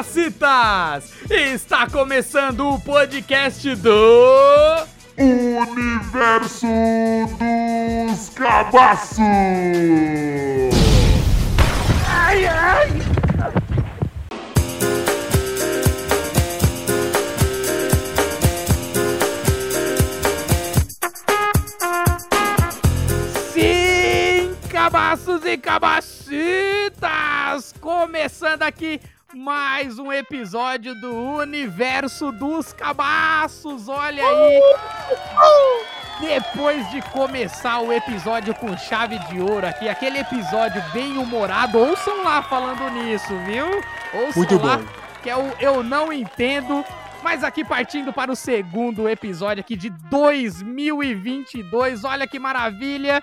cabacitas! Está começando o podcast do. Universo dos Cabaços! Ai, ai! Sim, cabaços e cabacitas! Começando aqui mais um episódio do Universo dos Cabaços. Olha aí! Depois de começar o episódio com chave de ouro aqui, aquele episódio bem humorado, ouçam lá falando nisso, viu? Ouçam Muito lá, bom. que é o Eu Não Entendo. Mas aqui partindo para o segundo episódio aqui de 2022, olha que maravilha!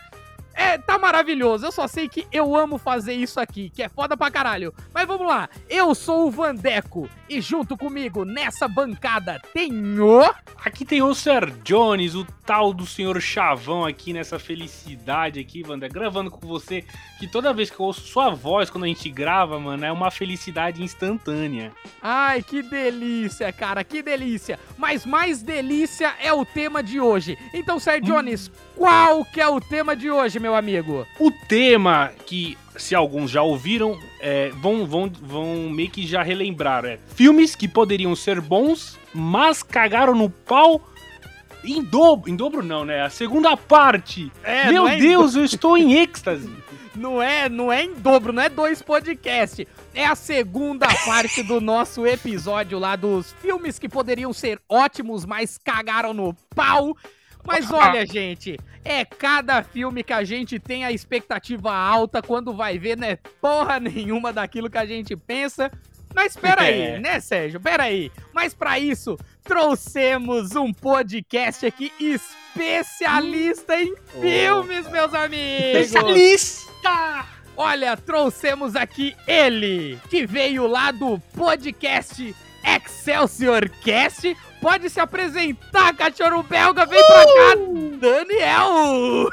É, tá maravilhoso. Eu só sei que eu amo fazer isso aqui, que é foda pra caralho. Mas vamos lá. Eu sou o Vandeco e junto comigo nessa bancada tem o... Aqui tem o Sir Jones, o tal do senhor Chavão aqui nessa felicidade aqui, Wanda, gravando com você, que toda vez que eu ouço sua voz quando a gente grava, mano, é uma felicidade instantânea. Ai, que delícia, cara, que delícia. Mas mais delícia é o tema de hoje. Então, Sir Jones, qual que é o tema de hoje, meu amigo? O tema que, se alguns já ouviram, é, vão, vão, vão meio que já relembrar, é filmes que poderiam ser bons, mas cagaram no pau em dobro, em dobro não, né? A segunda parte. É, Meu é Deus, eu estou em êxtase. Não é, não é em dobro, não é dois podcasts. É a segunda parte do nosso episódio lá dos filmes que poderiam ser ótimos, mas cagaram no pau. Mas olha, gente, é cada filme que a gente tem a expectativa alta quando vai ver, né? Porra nenhuma daquilo que a gente pensa. Mas pera aí, É. né, Sérgio? Pera aí. Mas pra isso, trouxemos um podcast aqui especialista em filmes, meus amigos. Especialista! Olha, trouxemos aqui ele, que veio lá do podcast Excelsior Cast. Pode se apresentar, cachorro belga, vem pra cá, Daniel!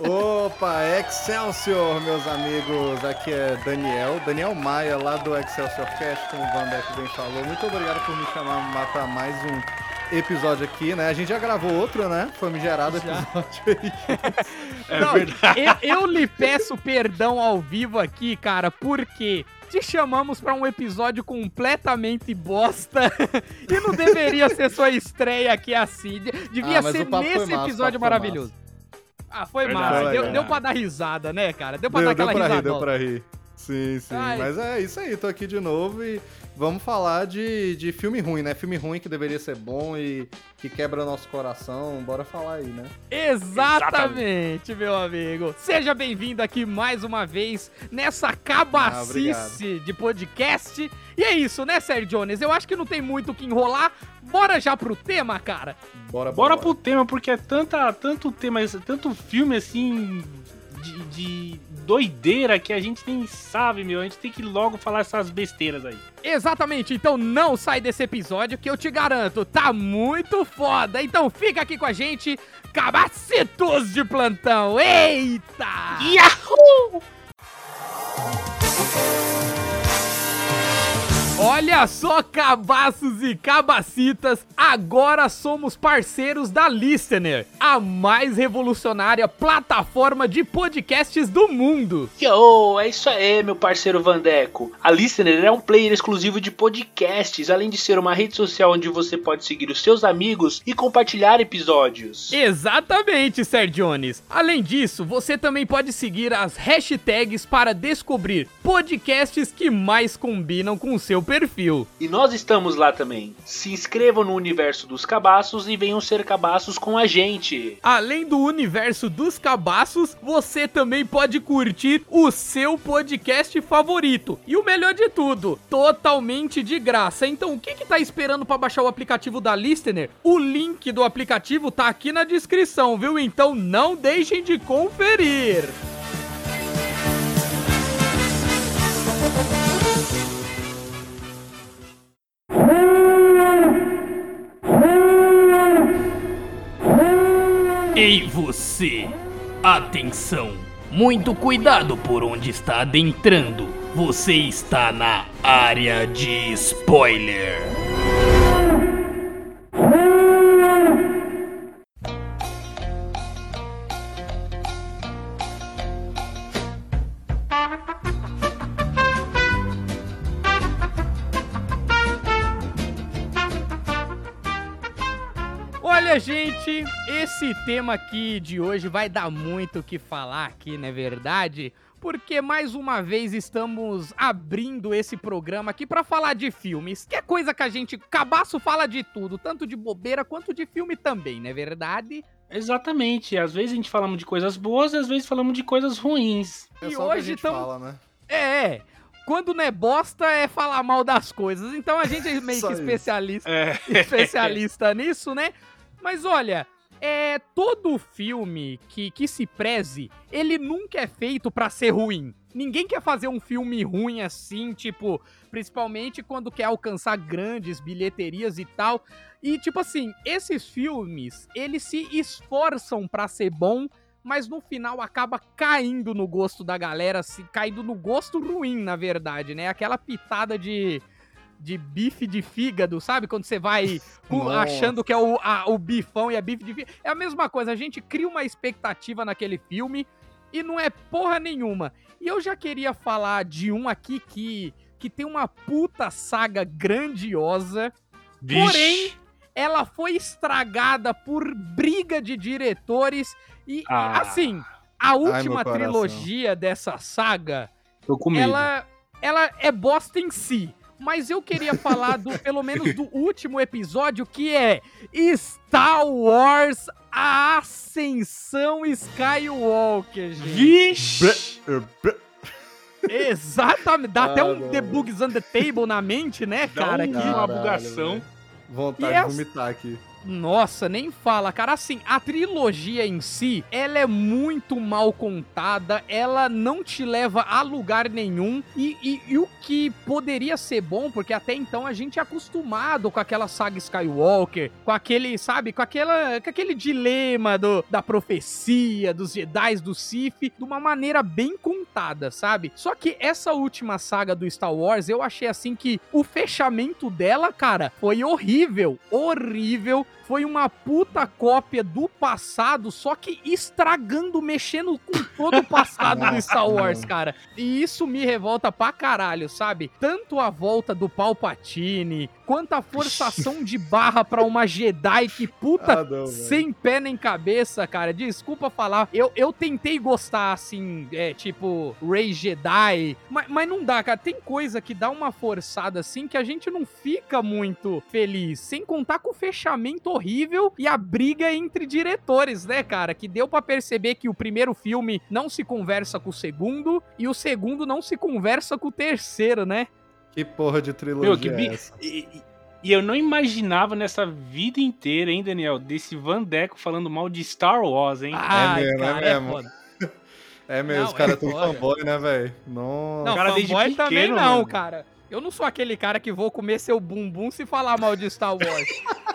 Opa, Excelsior, meus amigos. Aqui é Daniel, Daniel Maia, lá do Excelsior Cast, como o Van Beck bem falou. Muito obrigado por me chamar para mais um episódio aqui, né? A gente já gravou outro, né? Famigerado episódio aí. É Não, verdade. Eu, eu lhe peço perdão ao vivo aqui, cara, porque te chamamos pra um episódio completamente bosta e não deveria ser sua estreia aqui assim. De- Devia Ah, ser nesse massa, episódio maravilhoso. Ah, foi Verdade, massa. Deu, deu pra dar risada, né, cara? Deu pra Deu, dar deu aquela pra rir, risada. deu pra rir. Sim, sim. Ai. Mas é isso aí, tô aqui de novo e vamos falar de, de filme ruim, né? Filme ruim que deveria ser bom e que quebra nosso coração. Bora falar aí, né? Exatamente, meu amigo. Seja bem-vindo aqui mais uma vez nessa Ah, cabacice de podcast. E é isso, né, Sérgio Jones? Eu acho que não tem muito o que enrolar. Bora já pro tema, cara. Bora, Bora pro tema, porque é tanta, tanto tema, tanto filme assim de, de doideira que a gente nem sabe, meu. A gente tem que logo falar essas besteiras aí. Exatamente, então não sai desse episódio que eu te garanto, tá muito foda. Então fica aqui com a gente, cabacitos de plantão. Eita! Yahoo! Olha só, cabaços e cabacitas, agora somos parceiros da Listener, a mais revolucionária plataforma de podcasts do mundo. Yo, é isso aí, meu parceiro Vandeco. A Listener é um player exclusivo de podcasts, além de ser uma rede social onde você pode seguir os seus amigos e compartilhar episódios. Exatamente, Sergiones. Além disso, você também pode seguir as hashtags para descobrir podcasts que mais combinam com o seu perfil. E nós estamos lá também. Se inscrevam no universo dos cabaços e venham ser cabaços com a gente. Além do universo dos cabaços, você também pode curtir o seu podcast favorito. E o melhor de tudo, totalmente de graça. Então, o que que tá esperando para baixar o aplicativo da Listener? O link do aplicativo tá aqui na descrição, viu? Então não deixem de conferir. Ei você! Atenção! Muito cuidado por onde está adentrando. Você está na área de spoiler. Olha, gente, esse tema aqui de hoje vai dar muito o que falar aqui, não é verdade? Porque mais uma vez estamos abrindo esse programa aqui pra falar de filmes, que é coisa que a gente, cabaço fala de tudo, tanto de bobeira quanto de filme também, não é verdade? Exatamente. Às vezes a gente falamos de coisas boas e às vezes falamos de coisas ruins. É E só o que a hoje gente tamo- fala, né? É, quando não é bosta é falar mal das coisas. Então a gente é meio que especialista, É. especialista nisso, né? Mas olha, é todo filme que, que se preze, ele nunca é feito pra ser ruim. Ninguém quer fazer um filme ruim assim, tipo, principalmente quando quer alcançar grandes bilheterias e tal. E tipo assim, esses filmes, eles se esforçam pra ser bom, mas no final acaba caindo no gosto da galera, se caindo no gosto ruim, na verdade, né? Aquela pitada de de bife de fígado, sabe? Quando você vai Nossa. achando que é o, a- o bifão e a bife de fígado. É a mesma coisa, a gente cria uma expectativa naquele filme e não é porra nenhuma. E eu já queria falar de um aqui que, que tem uma puta saga grandiosa, Porém, ela foi estragada por briga de diretores e, Ah. assim, a última coração. trilogia dessa saga, ela, ela é bosta em si. Mas eu queria falar do, pelo menos do último episódio, que é Star Wars A Ascensão Skywalker, gente. Vixe! Exatamente. Dá até Ah, um não. The Bugs on the Table na mente, né, Dá cara? um- que- uma bugação. velho. Vontade E essa- de vomitar aqui. Nossa, nem fala, cara. Assim, a trilogia em si, ela é muito mal contada, ela não te leva a lugar nenhum. E, e- e o que poderia ser bom, porque até então a gente é acostumado com aquela saga Skywalker, com aquele, sabe, com, aquela, com aquele dilema do, da profecia, dos Jedi, do Sith, de uma maneira bem contada, sabe? Só que essa última saga do Star Wars, eu achei assim que o fechamento dela, cara, foi horrível, horrível. Foi uma puta cópia do passado, só que estragando, mexendo com todo o passado do Star Wars, cara. E isso me revolta pra caralho, sabe? Tanto a volta do Palpatine, quanto a forçação de barra pra uma Jedi que puta Ah, não, sem pé nem cabeça, cara. Desculpa falar. Eu, eu tentei gostar, assim, é, tipo, Rey Jedi. Mas, mas não dá, cara. Tem coisa que dá uma forçada, assim, que a gente não fica muito feliz. Sem contar com o fechamento horrível e a briga entre diretores, né, cara? Que deu pra perceber que o primeiro filme não se conversa com o segundo e o segundo não se conversa com o terceiro, né? Que porra de trilogia Meu, que é essa? E, e- e eu não imaginava nessa vida inteira, hein, Daniel, desse Vandeco falando mal de Star Wars, hein? Ai, mesmo, é cara, é mesmo. foda. É mesmo, os Não, caras é tão fanboy, né, velho? Nossa. Não, cara desde fanboy também pequeno, não, mano. cara. Eu não sou aquele cara que vou comer seu bumbum se falar mal de Star Wars.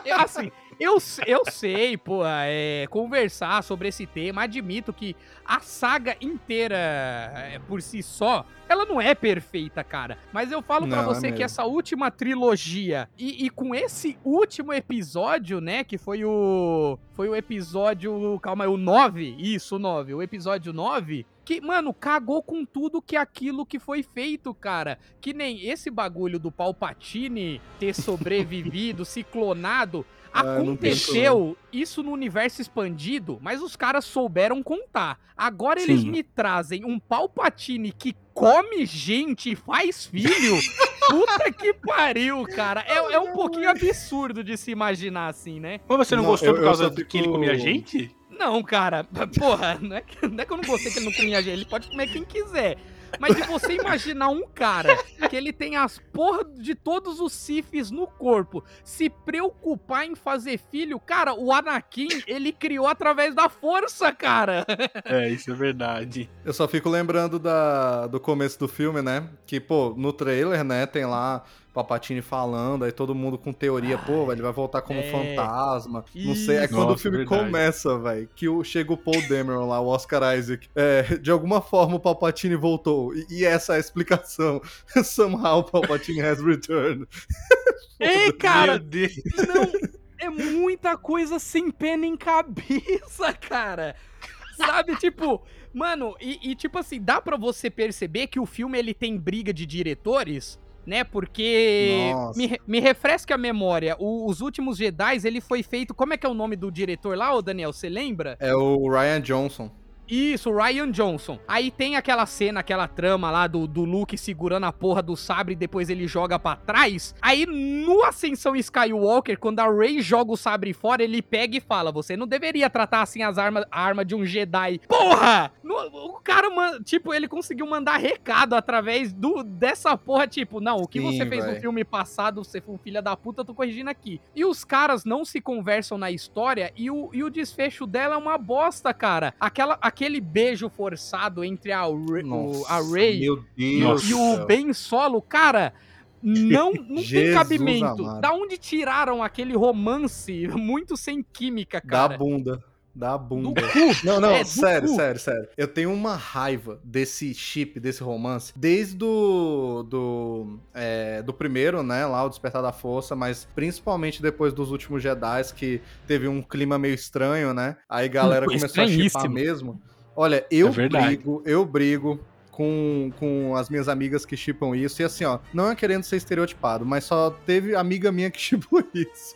Eu, assim, eu, eu sei, pô, é, conversar sobre esse tema, admito que a saga inteira, é, por si só, ela não é perfeita, cara. Mas eu falo pra Não, é você que mesmo. essa última trilogia e, e com esse último episódio, né, que foi o foi o episódio, calma, aí, o 9, isso, o 9, o episódio 9, que, mano, cagou com tudo que aquilo que foi feito, cara. Que nem esse bagulho do Palpatine ter sobrevivido, se clonado. Ah, Aconteceu isso no universo expandido, mas os caras souberam contar. Agora eles Sim. me trazem um Palpatine que come gente e faz filho. Puta que pariu, cara. É, é um pouquinho absurdo de se imaginar assim, né? Mas você não, Não, gostou eu- por causa fico- que ele comia gente? Não, cara, porra, não é, que, não é que eu não gostei que ele não comia gente, ele pode comer quem quiser. Mas de você imaginar um cara que ele tem as porra de todos os Sifis no corpo, se preocupar em fazer filho, cara, o Anakin, ele criou através da força, cara. É, isso é verdade. Eu só fico lembrando da, do começo do filme, né? Que, pô, no trailer, né, tem lá Palpatine falando, aí todo mundo com teoria, pô, ele vai voltar como é. fantasma. Não sei, é quando o Nossa, filme verdade. começa, velho, que o, chega o Paul Dameron lá, o Oscar Isaac. É, de alguma forma o Palpatine voltou. E, e essa é a explicação. Somehow Palpatine has returned. Ei, cara, Meu Deus. não. É muita coisa sem pé nem cabeça, cara. Sabe, tipo, mano, e, e, tipo assim, dá pra você perceber que o filme ele tem briga de diretores, né? Porque Nossa. me, me refresca a memória. o- os últimos Jedi, ele foi feito. Como é que é o nome do diretor lá, ô Daniel? Você lembra? É o Ryan Johnson. Isso, Ryan Johnson. Aí tem aquela cena, aquela trama lá do, do Luke segurando a porra do sabre e depois ele joga pra trás. Aí no Ascensão Skywalker, quando a Rey joga o sabre fora, ele pega e fala: Você não deveria tratar assim as armas, a arma de um Jedi. Porra! No- o cara, man- tipo, ele conseguiu mandar recado através do, dessa porra, tipo, não, o que Sim, você fez no filme passado, você foi um filho da puta, eu tô corrigindo aqui. E os caras não se conversam na história e o, e o desfecho dela é uma bosta, cara. Aquela, aquele beijo forçado entre a, o- a meu e, do o. Ben Solo, cara, não, não tem cabimento. amado. Da onde tiraram aquele romance muito sem química, Da cara? bunda. Da bunda. Não, não, É, sério, sério, sério. Eu tenho uma raiva desse chip, desse romance, desde do, do, é, do primeiro, né, lá, o Despertar da Força, mas principalmente depois dos últimos Jedi, que teve um clima meio estranho, né? Aí a galera Pô, começou a chipar mesmo. Olha, eu É brigo, eu brigo com, com as minhas amigas que chipam isso. E assim, ó, não é querendo ser estereotipado, mas só teve amiga minha que chipou isso.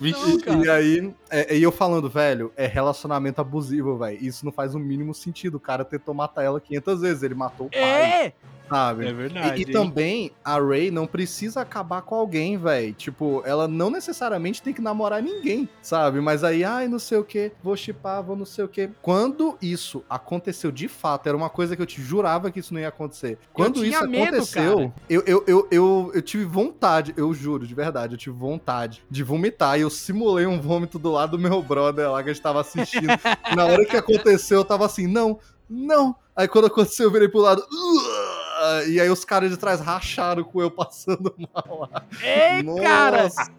Não, E- cara. e aí, é, e eu falando, velho, é relacionamento abusivo, velho. Isso não faz o mínimo sentido. O cara tentou matar ela 500 vezes, ele matou o pai, É! Sabe? É E- verdade. E, hein? também a Ray não precisa acabar com alguém, velho. Tipo, ela não necessariamente tem que namorar ninguém, sabe? Mas aí, ai, não sei o que, vou chipar, vou não sei o que. Quando isso aconteceu de fato, era uma coisa que eu te jurava que isso não ia acontecer. Quando isso medo, aconteceu, cara. eu, eu, eu, eu, eu tive vontade, eu juro, de verdade, eu tive vontade de vomitar. E eu simulei um vômito do lado do meu brother lá que a gente tava assistindo. Na hora que aconteceu, eu tava assim, não, não. Aí quando aconteceu, eu virei pro lado. "Ugh", E aí os caras de trás racharam com eu passando mal lá. É, cara! Nossa.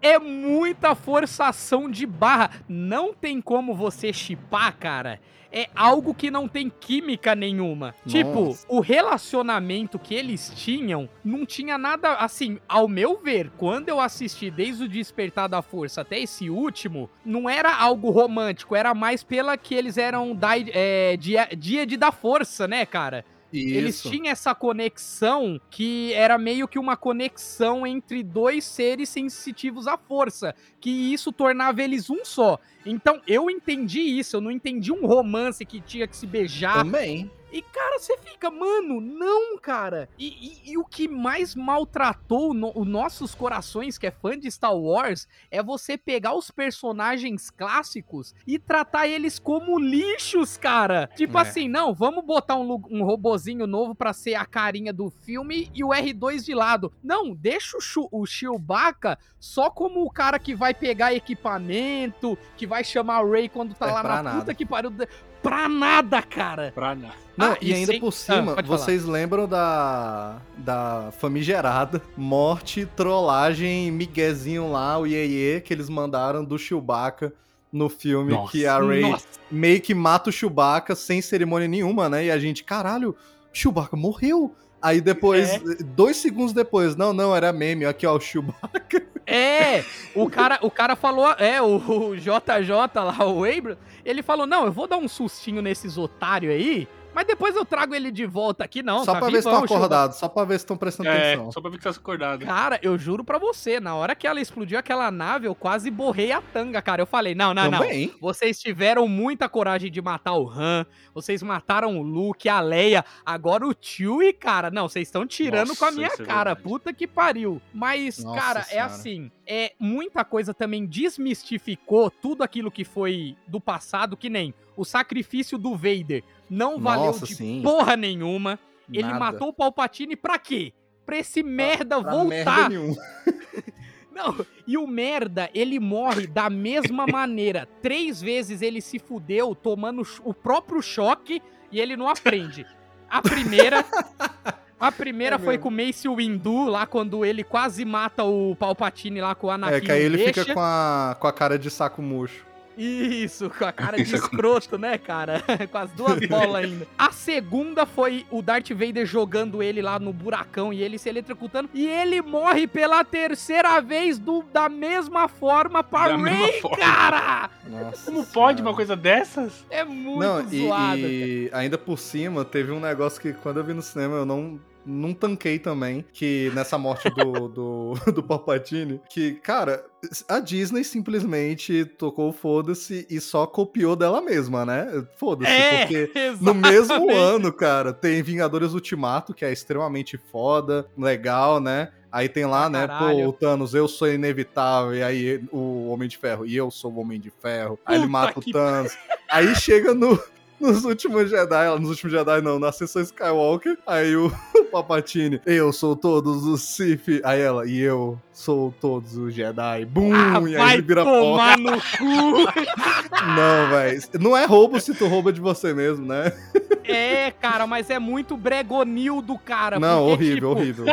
É muita forçação de barra. Não tem como você chipar, cara. É algo que não tem química nenhuma. Tipo, Nossa. o relacionamento que eles tinham não tinha nada. Assim, ao meu ver, quando eu assisti desde o Despertar da Força até esse último, não era algo romântico, era mais pela que eles eram da, é, dia, dia de da força, né, cara? Eles Isso. tinham essa conexão que era meio que uma conexão entre dois seres sensitivos à força, que isso tornava eles um só. Então eu entendi isso, eu não entendi um romance que tinha que se beijar. Também. E cara, você fica, mano, não, cara. E, e- e o que mais maltratou no- os nossos corações, que é fã de Star Wars, é você pegar os personagens clássicos e tratar eles como lixos, cara. Tipo É. assim, não, vamos botar um, um robozinho novo pra ser a carinha do filme e o R2 de lado. Não, deixa o, o Chewbacca só como o cara que vai pegar equipamento, que vai chamar o Ray quando tá É lá na nada. puta que pariu. Pra nada, cara. Pra nada. Não, Ah, e, e ainda sem- por cima, Ah, pode falar. vocês lembram da, da famigerada morte, trollagem, miguezinho lá, o Iê que eles mandaram do Chewbacca no filme, Nossa. que a Ray Nossa. meio que mata o Chewbacca sem cerimônia nenhuma, né? E a gente, caralho, Chewbacca morreu. Aí depois, É. dois segundos depois, não, não, era meme, aqui ó, o Chewbacca. É, o cara, o cara falou, é, o, o JJ lá, o Abram, ele falou, não, eu vou dar um sustinho nesses otários aí, mas depois eu trago ele de volta aqui, não, só tá pra ver se estão acordados, só pra ver se estão prestando É, atenção. só pra ver que tá acordado. Cara, eu juro pra você, na hora que ela explodiu aquela nave, eu quase borrei a tanga, cara. Eu falei, não, não, não. Também. Vocês tiveram muita coragem de matar o Han, vocês mataram o Luke, a Leia, agora o Chewie, cara. Não, vocês estão tirando Nossa, com a minha é cara, verdade. puta que pariu. Mas, Nossa cara, é Senhora. assim, é muita coisa também desmistificou tudo aquilo que foi do passado, que nem o sacrifício do Vader. Não valeu Nossa, de sim. porra nenhuma. Ele Nada. matou o Palpatine pra quê? Pra esse merda Pra voltar. merda. Não, e o merda, ele morre da mesma maneira. Três vezes ele se fudeu tomando o próprio choque e ele não aprende. A primeira. A primeira É foi mesmo. com o Mace Windu, lá quando ele quase mata o Palpatine lá com o Anakin. É, que aí ele deixa. fica com a, com a cara de saco murcho. Isso, com a cara de é escroto, né, cara? com as duas bolas ainda. A segunda foi o Darth Vader jogando ele lá no buracão e ele se eletrocutando. E ele morre pela terceira vez do, da mesma forma mesma Rey, forma. cara! Nossa Como pode uma Senhora. coisa dessas? É muito Não, e, zoado. e ainda por cima, teve um negócio que quando eu vi no cinema eu não. Não tanquei também, que nessa morte do, do, do Palpatine, que, cara, a Disney simplesmente tocou foda-se e só copiou dela mesma, né? Foda-se, É, porque no mesmo exatamente. ano, cara, tem Vingadores Ultimato, que é extremamente foda, legal, né? Aí tem lá, né, caralho. pô, o Thanos, eu sou inevitável, e aí o Homem de Ferro, e eu sou o Homem de Ferro. Aí ele Puta mata o que Thanos. Aí chega no, nos últimos Jedi, nos últimos Jedi não, na sessão Skywalker, aí o, Papatini, eu sou todos os Sith. Aí ela, e eu sou todos os Jedi. Bum! Ah, e aí ele vira tomar no cu. Não, velho. Não é roubo se tu rouba de você mesmo, né? É, cara, mas é muito bregonildo, cara. não, porque, horrível, tipo, horrível.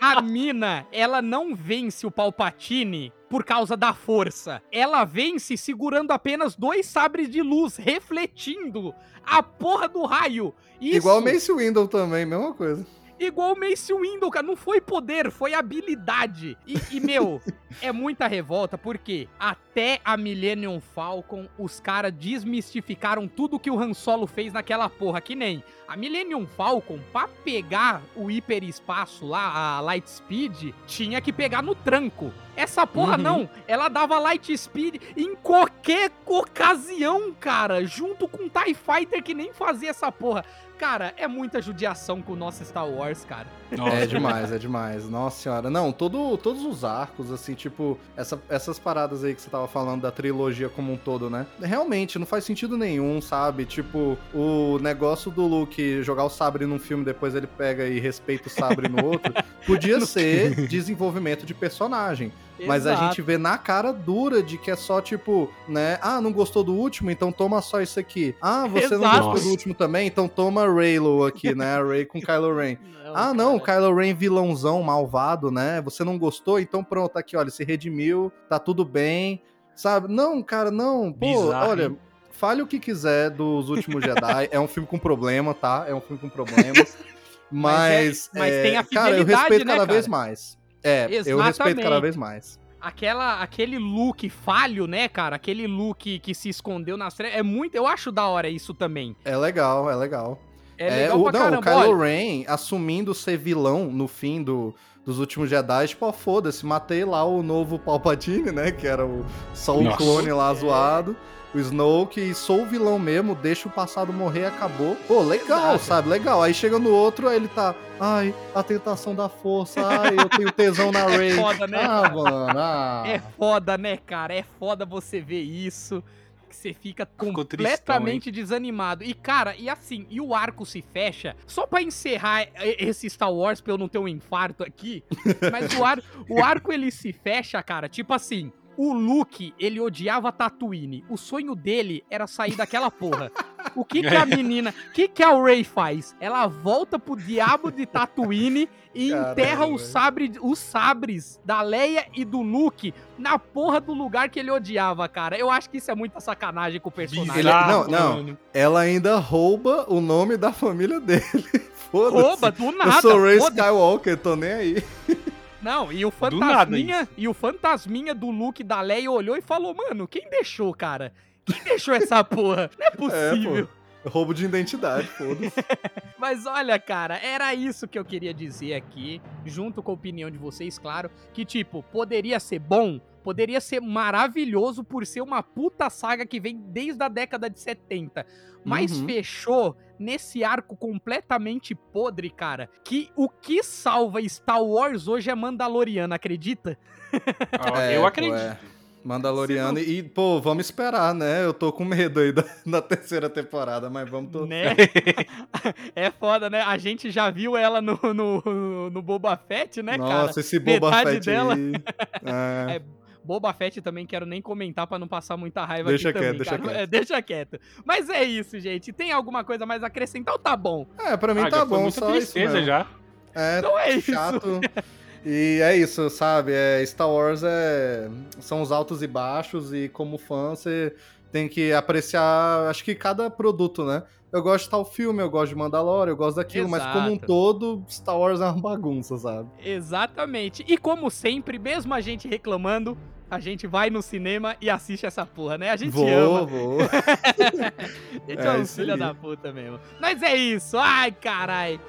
A mina, ela não vence o Palpatine por causa da força. Ela vence segurando apenas dois sabres de luz, refletindo a porra do raio. Isso, Igual o Mace Window também, mesma coisa. Igual o Mace Windu, cara. Não foi poder, foi habilidade. E, e, meu, é muita revolta, porque até a Millennium Falcon, os caras desmistificaram tudo que o Han Solo fez naquela porra. Que nem a Millennium Falcon, pra pegar o hiperespaço lá, a Light Speed, tinha que pegar no tranco. Essa porra Uhum. não, ela dava Light Speed em qualquer ocasião, cara, junto com o TIE Fighter que nem fazia essa porra. Cara, é muita judiação com o nosso Star Wars, cara. É demais, é demais. Nossa senhora. Não, todo, todos os arcos, assim, tipo, essa- essas paradas aí que você tava falando da trilogia como um todo, né? Realmente, não faz sentido nenhum, sabe? Tipo, o negócio do Luke jogar o sabre num filme, depois ele pega e respeita o sabre no outro, podia ser desenvolvimento de personagem. Mas a gente vê na cara dura de que é só tipo, né? Ah, não gostou do último? Então toma só isso aqui. Ah, você não Exato. gostou do último também? Então toma Raylo aqui, né? A Ray com Kylo Ren. Ah, não, cara. Kylo Ren vilãozão, malvado, né? Você não gostou? Então pronto, aqui, olha, se redimiu, tá tudo bem, sabe? Não, cara, não. Pô, Bizarro, olha, fale o que quiser dos Últimos Jedi. é um filme com problema, tá? É um filme com problemas. Mas, Mas é- mas é, tem a cara, eu fidelidade, respeito né, cada cara? vez mais. É, eu respeito cada Exatamente. vez mais. Aquela, aquele look falho, né, cara? Aquele look que se escondeu nas trevas. É muito. Eu acho da hora isso também. É legal, é legal. É legal o, pra não, caramba. o Kylo. Ren assumindo ser vilão no fim do, dos últimos Jedi, tipo, ó, foda-se, matei lá o novo Palpatine, né? Que era o, só o Nossa. clone lá É. O Snoke, e sou o vilão mesmo, deixa o passado morrer, acabou. Pô, legal, Exato. sabe? Legal. Aí chega no outro, aí ele tá. Ai, a tentação da força, ai, eu tenho tesão na Rey. É foda, né? Ah, mano, ah. É foda, né, cara? É foda você ver isso. Que você fica Ficou completamente desanimado. E, cara, e assim, e o arco se fecha. Só pra encerrar esse Star Wars pra eu não ter um infarto aqui. Mas o, ar, o arco ele se fecha, cara. Tipo assim. O Luke, ele odiava Tatooine. O sonho dele era sair daquela porra. O que que a menina, o que que a Rey faz? Ela volta pro diabo de Tatooine e enterra sabre, os sabres da Leia e do Luke na porra do lugar que ele odiava, cara. Eu acho que isso é muita sacanagem com o personagem. Ele- não, não. Ela ainda rouba o nome da família dele. Foda-se. Rouba do nada. Eu sou Ray Skywalker, tô nem aí. Não, e o fantasminha, e o fantasminha do Luke da Leia olhou e falou: "Mano, quem deixou, cara? Quem deixou essa porra? Não é possível." Roubo de identidade, foda-se. Mas olha, cara, era isso que eu queria dizer aqui, junto com a opinião de vocês, claro, que tipo, poderia ser bom, poderia ser maravilhoso por ser uma puta saga que vem desde a década de 70, mas Uhum. fechou nesse arco completamente podre, cara, que o que salva Star Wars hoje é Mandaloriano, acredita? Ah, É, eu acredito. é. Mandaloriano. E, pô, vamos esperar, né? Eu tô com medo aí da, da terceira temporada, mas vamos torcer. Né? é foda, né? A gente já viu ela no, no, no Boba Fett, né, cara? Nossa, esse Boba Metade Fett dela- aí. É. É, Boba Fett também quero nem comentar pra não passar muita raiva Deixa aqui quieto, também, deixa cara. quieto. É, deixa quieto. Mas é isso, gente. Tem alguma coisa mais a acrescentar ou tá bom? É, pra mim Ah, tá bom, só isso mesmo. já. É, Então é isso. chato. E é isso, sabe? É, Star Wars é, são os altos e baixos, e como fã, você tem que apreciar, acho que cada produto, né? Eu gosto de tal filme, eu gosto de Mandalorian, eu gosto daquilo, mas como um Exato. todo, Star Wars é uma bagunça, sabe? Exatamente. E como sempre, mesmo a gente reclamando, a gente vai no cinema e assiste essa porra, né? A gente vou, ama. vou. A gente é, É um filho da puta mesmo. Mas é isso. Ai, carai.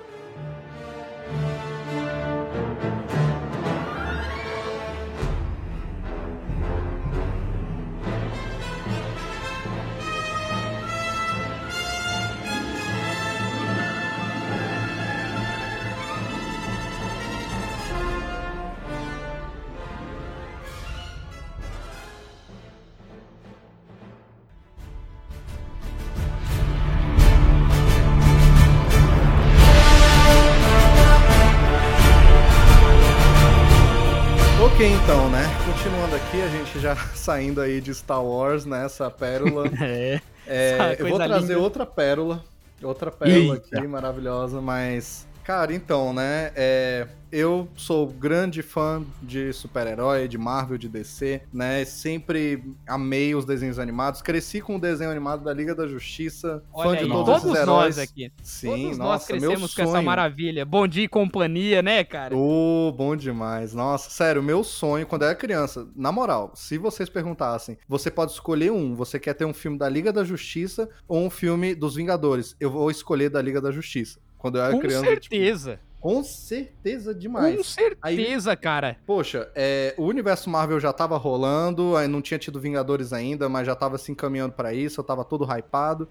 Aqui, a gente já saindo aí de Star Wars, né? Essa pérola. É. É, eu vou trazer linda. outra pérola. Outra pérola Eita. aqui, maravilhosa, mas. Cara, então, né? é, eu sou grande fã de super-herói, de Marvel, de DC, né? Sempre amei os desenhos animados. Cresci com o desenho animado da Liga da Justiça. fã Olha de aí, todos, todos esses heróis. nós aqui. Sim, todos nós nossa, meu crescemos com essa maravilha. Bom dia e companhia, né, cara? Ô, bom demais. Nossa, sério, meu sonho quando eu era criança, na moral, se vocês perguntassem, você pode escolher um, você quer ter um filme da Liga da Justiça ou um filme dos Vingadores? Eu vou escolher da Liga da Justiça. Quando eu era Com criança, tipo, certeza. com certeza Com demais. certeza, cara. Poxa, é, o universo Marvel já tava rolando, aí não tinha tido Vingadores ainda, mas já tava se encaminhando pra isso, eu tava todo hypado.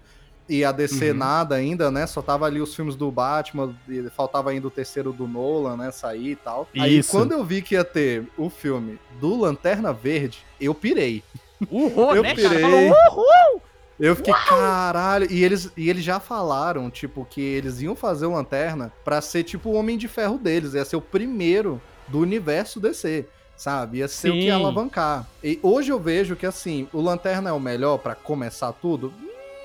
E a DC Uhum. nada ainda, né? Só tava ali os filmes do Batman, e faltava ainda o terceiro do Nolan, né? Sair e tal. Aí Isso. quando eu vi que ia ter o filme do Lanterna Verde, eu pirei. Uhul, Eu né, cara? pirei. Falou, uhul! Eu fiquei, caralho. E eles, e eles já falaram, tipo, que eles iam fazer o Lanterna pra ser, tipo, o Homem de Ferro deles. Ia ser o primeiro do universo DC, sabe? Ia ser o que ia Sim. alavancar. E hoje eu vejo que, assim, o Lanterna é o melhor pra começar tudo?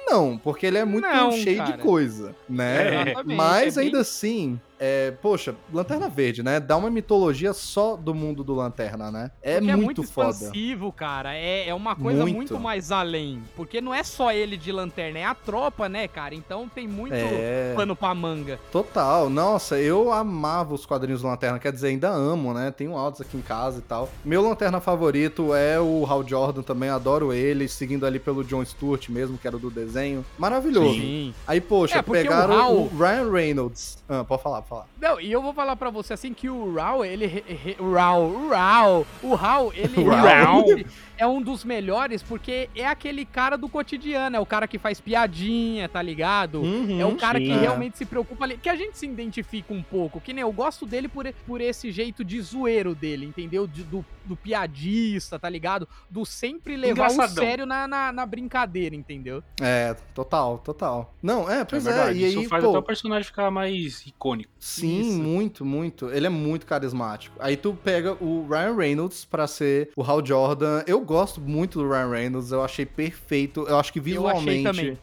Não, porque ele é muito Não, cheio cara. de coisa, né? Exatamente, Mas é bem- ainda assim, é, poxa, Lanterna Verde, né? Dá uma mitologia só do mundo do Lanterna, né? É Porque muito, foda. expansivo, cara. É, é uma coisa muito. Muito. mais além. Porque não é só ele de lanterna, é a tropa, né, cara? Então tem muito É. pano pra manga. Total, nossa, eu amava os quadrinhos do Lanterna, quer dizer, ainda amo, né? Tenho altos aqui em casa e tal. Meu Lanterna favorito é o Hal Jordan também, adoro ele, seguindo ali pelo John Stewart mesmo, que era do desenho. Maravilhoso. Sim. Aí, poxa, É, pegaram o Hal- o Ryan Reynolds. Ah, pode falar, falar. Não, e eu vou falar pra você assim que o Raul, ele. Raul, Raul, o Raul, ele realmente é um dos melhores porque é aquele cara do cotidiano, é o cara que faz piadinha, tá ligado? É o cara sim. que É. realmente se preocupa ali. Que a gente se identifica um pouco. Que nem eu gosto dele por, por esse jeito de zoeiro dele, entendeu? De- do, do piadista, tá ligado? Do sempre levar o sério na, na, na brincadeira, entendeu? É, total, total. Não, é, É pois é, verdade. e aí, Isso faz pô, até o personagem ficar mais icônico. Sim, Isso. muito, muito. Ele é muito carismático. Aí tu pega o Ryan Reynolds pra ser o Hal Jordan. Eu gosto muito do Ryan Reynolds, eu achei perfeito. Eu acho que achei visualmente.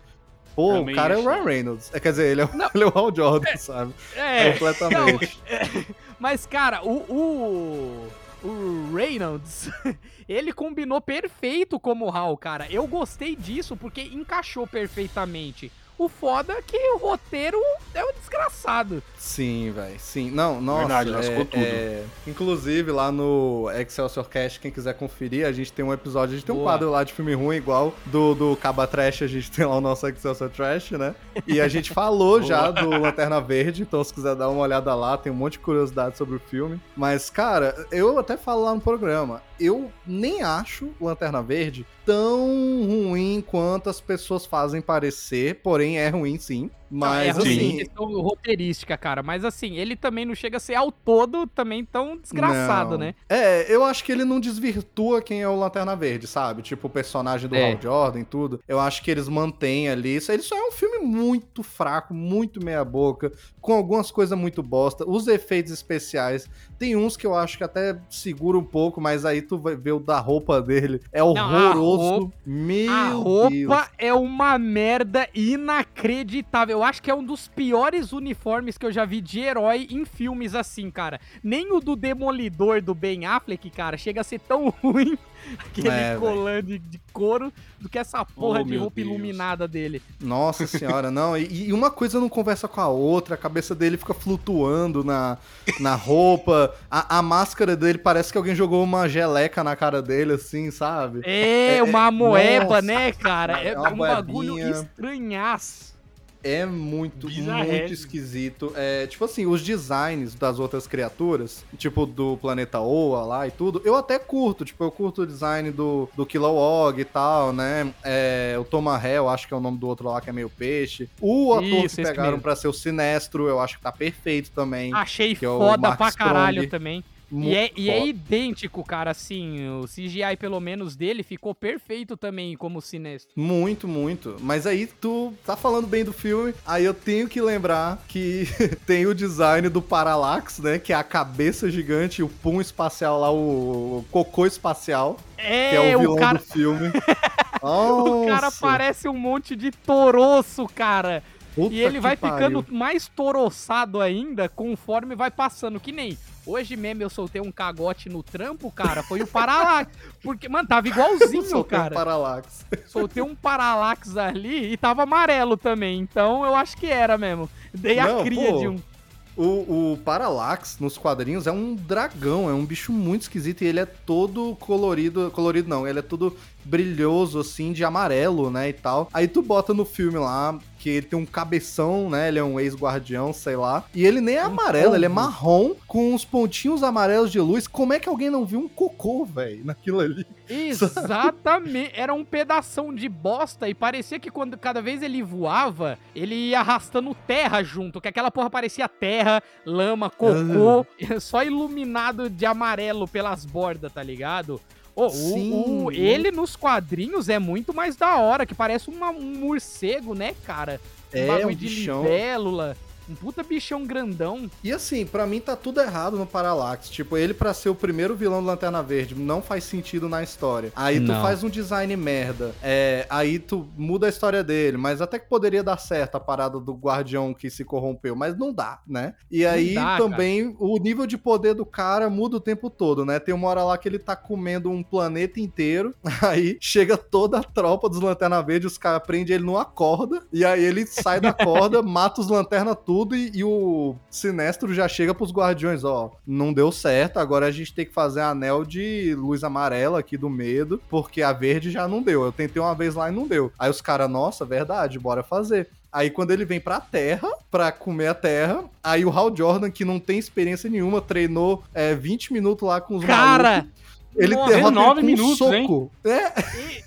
Pô, Também o cara é o achei. Ryan Reynolds. É, quer dizer, ele é, o- ele é o Hal Jordan, sabe? É, Completamente. Mas, cara, o, o, o Reynolds, ele combinou perfeito como Hal, cara. Eu gostei disso porque encaixou perfeitamente. O foda é que o roteiro é um desgraçado. Sim, velho. Sim. Não, nossa. Verdade, é, lascou tudo. é- Inclusive, lá no Excelsior Cast, quem quiser conferir, a gente tem um episódio, a gente tem um Boa. quadro lá de filme ruim, igual do, do Caba Trash, a gente tem lá o nosso Excelsior Trash, né? E a gente falou já do Lanterna Verde, então se quiser dar uma olhada lá, tem um monte de curiosidade sobre o filme. Mas, cara, eu até falo lá no programa, eu nem acho Lanterna Verde tão ruim quanto as pessoas fazem parecer, porém é ruim sim. Mas é ruim, assim, questão roteirística, cara. Mas assim, ele também não chega a ser ao todo também tão desgraçado, Não. né? É, eu acho que ele não desvirtua quem é o Lanterna Verde, sabe? Tipo, o personagem do É. Hal Jordan e tudo. Eu acho que eles mantêm ali. Isso, ele só é um filme muito fraco, muito meia-boca, com algumas coisas muito bosta. Os efeitos especiais, tem uns que eu acho que até segura um pouco, mas aí tu vai ver o da roupa dele. É a horroroso. roupa- Meu a roupa Deus. é uma merda inacreditável. Eu acho que é um dos piores uniformes que eu já vi de herói em filmes assim, cara. Nem o do Demolidor do Ben Affleck, cara, chega a ser tão ruim aquele É, colã de, de couro do que essa porra Oh, de roupa Deus. iluminada dele. Nossa senhora, não. E, e uma coisa não conversa com a outra, a cabeça dele fica flutuando na, na roupa, a, a máscara dele parece que alguém jogou uma geleca na cara dele, assim, sabe? É, É, uma moeba, nossa, né, cara? É, é uma um bagulho estranhaço. É muito, muito esquisito. É, tipo assim, os designs das outras criaturas, tipo do planeta Oa lá e tudo, eu até curto. Tipo, eu curto o design do, do Kilowog e tal, né? É, o Tomahel, acho que é o nome do outro lá, que é meio peixe. O ator Isso, que pegaram pra ser o Sinestro, eu acho que tá perfeito também. Achei que é foda Mark pra caralho também. E é, e é idêntico, cara, assim, o CGI pelo menos dele ficou perfeito também como sinestro. Muito, muito. Mas aí tu tá falando bem do filme, aí eu tenho que lembrar que tem o design do Parallax, né? Que é a cabeça gigante e o pum espacial lá, o, cocô espacial, É, que é o vilão o cara, do filme. o cara parece um monte de toroço, cara. puta E ele vai pariu. ficando mais toroçado ainda conforme vai passando. Que nem hoje mesmo eu soltei um cagote no trampo, cara. Foi o Parallax. Porque, mano, tava igualzinho, Soltei um cara. Parallax. Soltei um Parallax ali e tava amarelo também. Então eu acho que era mesmo. Dei a Não, cria pô. de um. O, o Parallax nos quadrinhos é um dragão, é um bicho muito esquisito e ele é todo colorido. Colorido não, ele é todo brilhoso, assim, de amarelo, né? E tal. Aí tu bota no filme lá que ele tem um cabeção, né? Ele é um ex-guardião, sei lá. E ele nem é amarelo, ele é marrom com uns pontinhos amarelos de luz. Como é que alguém não viu um cocô, velho, naquilo ali? Exatamente. Era um pedação de bosta e parecia que quando cada vez ele voava, ele ia arrastando terra junto, que aquela porra parecia terra, lama, cocô, só iluminado de amarelo pelas bordas, tá ligado? Ô, o- Sim, o- muito. ele nos quadrinhos é muito mais da hora, que parece uma- um morcego, né, cara? Um É, bagulho um de bichão. libélula. Um puta bichão grandão. E assim, pra mim tá tudo errado no Parallax. Tipo, ele pra ser o primeiro vilão do Lanterna Verde não faz sentido na história. Aí tu Não. faz um design merda. É, aí tu muda a história dele. Mas até que poderia dar certo a parada do guardião que se corrompeu. Mas não dá, né? E aí dá, também o nível de poder do cara muda o tempo todo, né? Tem uma hora lá que ele tá comendo um planeta inteiro. Aí chega toda a tropa dos Lanterna Verde, os caras prendem ele numa corda. E aí ele sai da corda, mata os Lanterna tudo e, e o Sinestro já chega pros Guardiões, ó. Não deu certo, agora a gente tem que fazer anel de luz amarela aqui do medo, porque a verde já não deu. Eu tentei uma vez lá e não deu. Aí os caras, nossa, verdade, bora fazer. Aí quando ele vem pra Terra, pra comer a Terra, aí o Hal Jordan, que não tem experiência nenhuma, treinou é, 20 minutos lá com os Cara! malucos. Ele nossa, derrota ele 19 com um minutos, soco. É,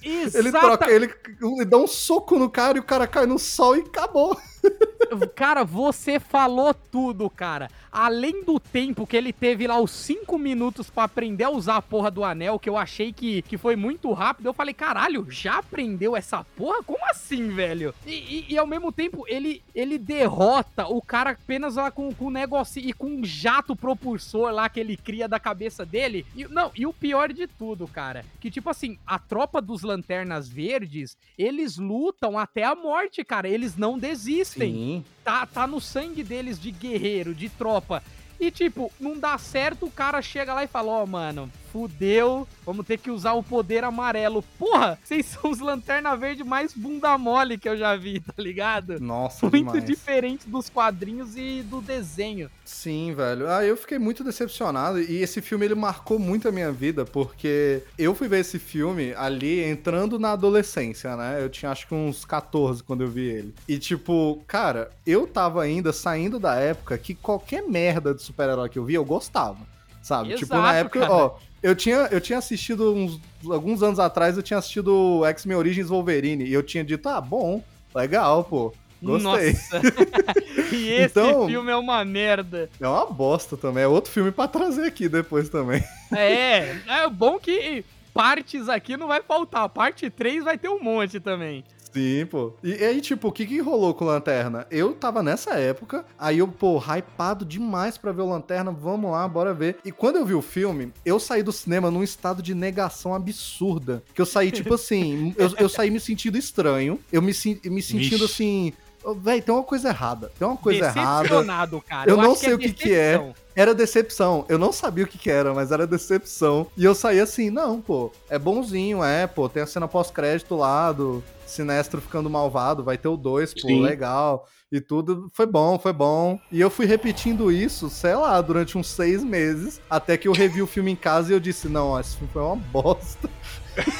e- ele troca, ele, ele dá um soco no cara e o cara cai no sol e acabou. Cara, você falou tudo, cara. Além do tempo que ele teve lá, os 5 minutos pra aprender a usar a porra do anel, que eu achei que, que foi muito rápido, eu falei, caralho, já aprendeu essa porra? Como assim, velho? E, e- e ao mesmo tempo, ele, ele derrota o cara apenas lá com, com um negocinho e com um jato propulsor lá que ele cria da cabeça dele. E, não, e o pior de tudo, cara, que tipo assim, a tropa dos Lanternas Verdes, eles lutam até a morte, cara. Eles não desistem Sim. Tá, tá no sangue deles de guerreiro, de tropa. E tipo, não dá certo, o cara chega lá e fala: Ó, mano, fudeu, vamos ter que usar o poder amarelo. Porra, vocês são os lanterna verde mais bunda mole que eu já vi, tá ligado? Nossa, Muito demais. diferente dos quadrinhos e do desenho. Sim, velho. Ah, eu fiquei muito decepcionado e esse filme ele marcou muito a minha vida porque eu fui ver esse filme ali entrando na adolescência, né? Eu tinha acho que uns 14 quando eu vi ele. E tipo, cara, eu tava ainda saindo da época que qualquer merda de super-herói que eu via eu gostava, sabe? tipo, na Exato, época, cara. ó, eu tinha, eu tinha assistido uns alguns anos atrás, eu tinha assistido X-Men Origins Wolverine e eu tinha dito, ah, bom, legal, pô. Gostei. Nossa. e esse Então- filme é uma merda. É uma bosta também. É outro filme pra trazer aqui depois também. É, é bom que partes aqui não vai faltar. Parte 3 vai ter um monte também. Sim, pô. E aí, tipo, o que que rolou com o Lanterna? Eu tava nessa época, aí eu, pô, hypado demais pra ver o Lanterna, vamos lá, bora ver. E quando eu vi o filme, eu saí do cinema num estado de negação absurda. Que eu saí, tipo assim, eu, eu saí me sentindo estranho, eu me, me sentindo Vixe. assim. Véi, tem uma coisa errada. Tem uma coisa errada. Decepcionado, cara. Eu não acho sei o que que é. Era decepção. Eu não sabia o que, que era, mas era decepção. E eu saí assim, não, pô, é bonzinho, é, pô, tem a cena pós-crédito lá do Sinestro ficando malvado, vai ter o 2, pô, Sim. legal. E tudo foi bom, foi bom. E eu fui repetindo isso, sei lá, durante uns seis meses, até que eu revi o filme em casa e eu disse, não, esse filme foi uma bosta.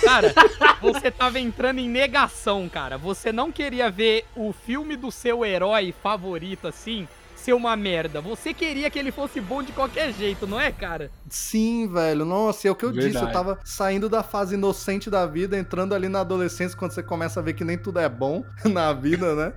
Cara, você tava entrando em negação, cara. Você não queria ver o filme do seu herói favorito, assim, ser uma merda. Você queria que ele fosse bom de qualquer jeito, não é, cara? Sim, velho. Nossa, é o que eu disse. Eu Verdade. tava saindo da fase inocente da vida, entrando ali na adolescência, quando você começa a ver que nem tudo é bom na vida, né?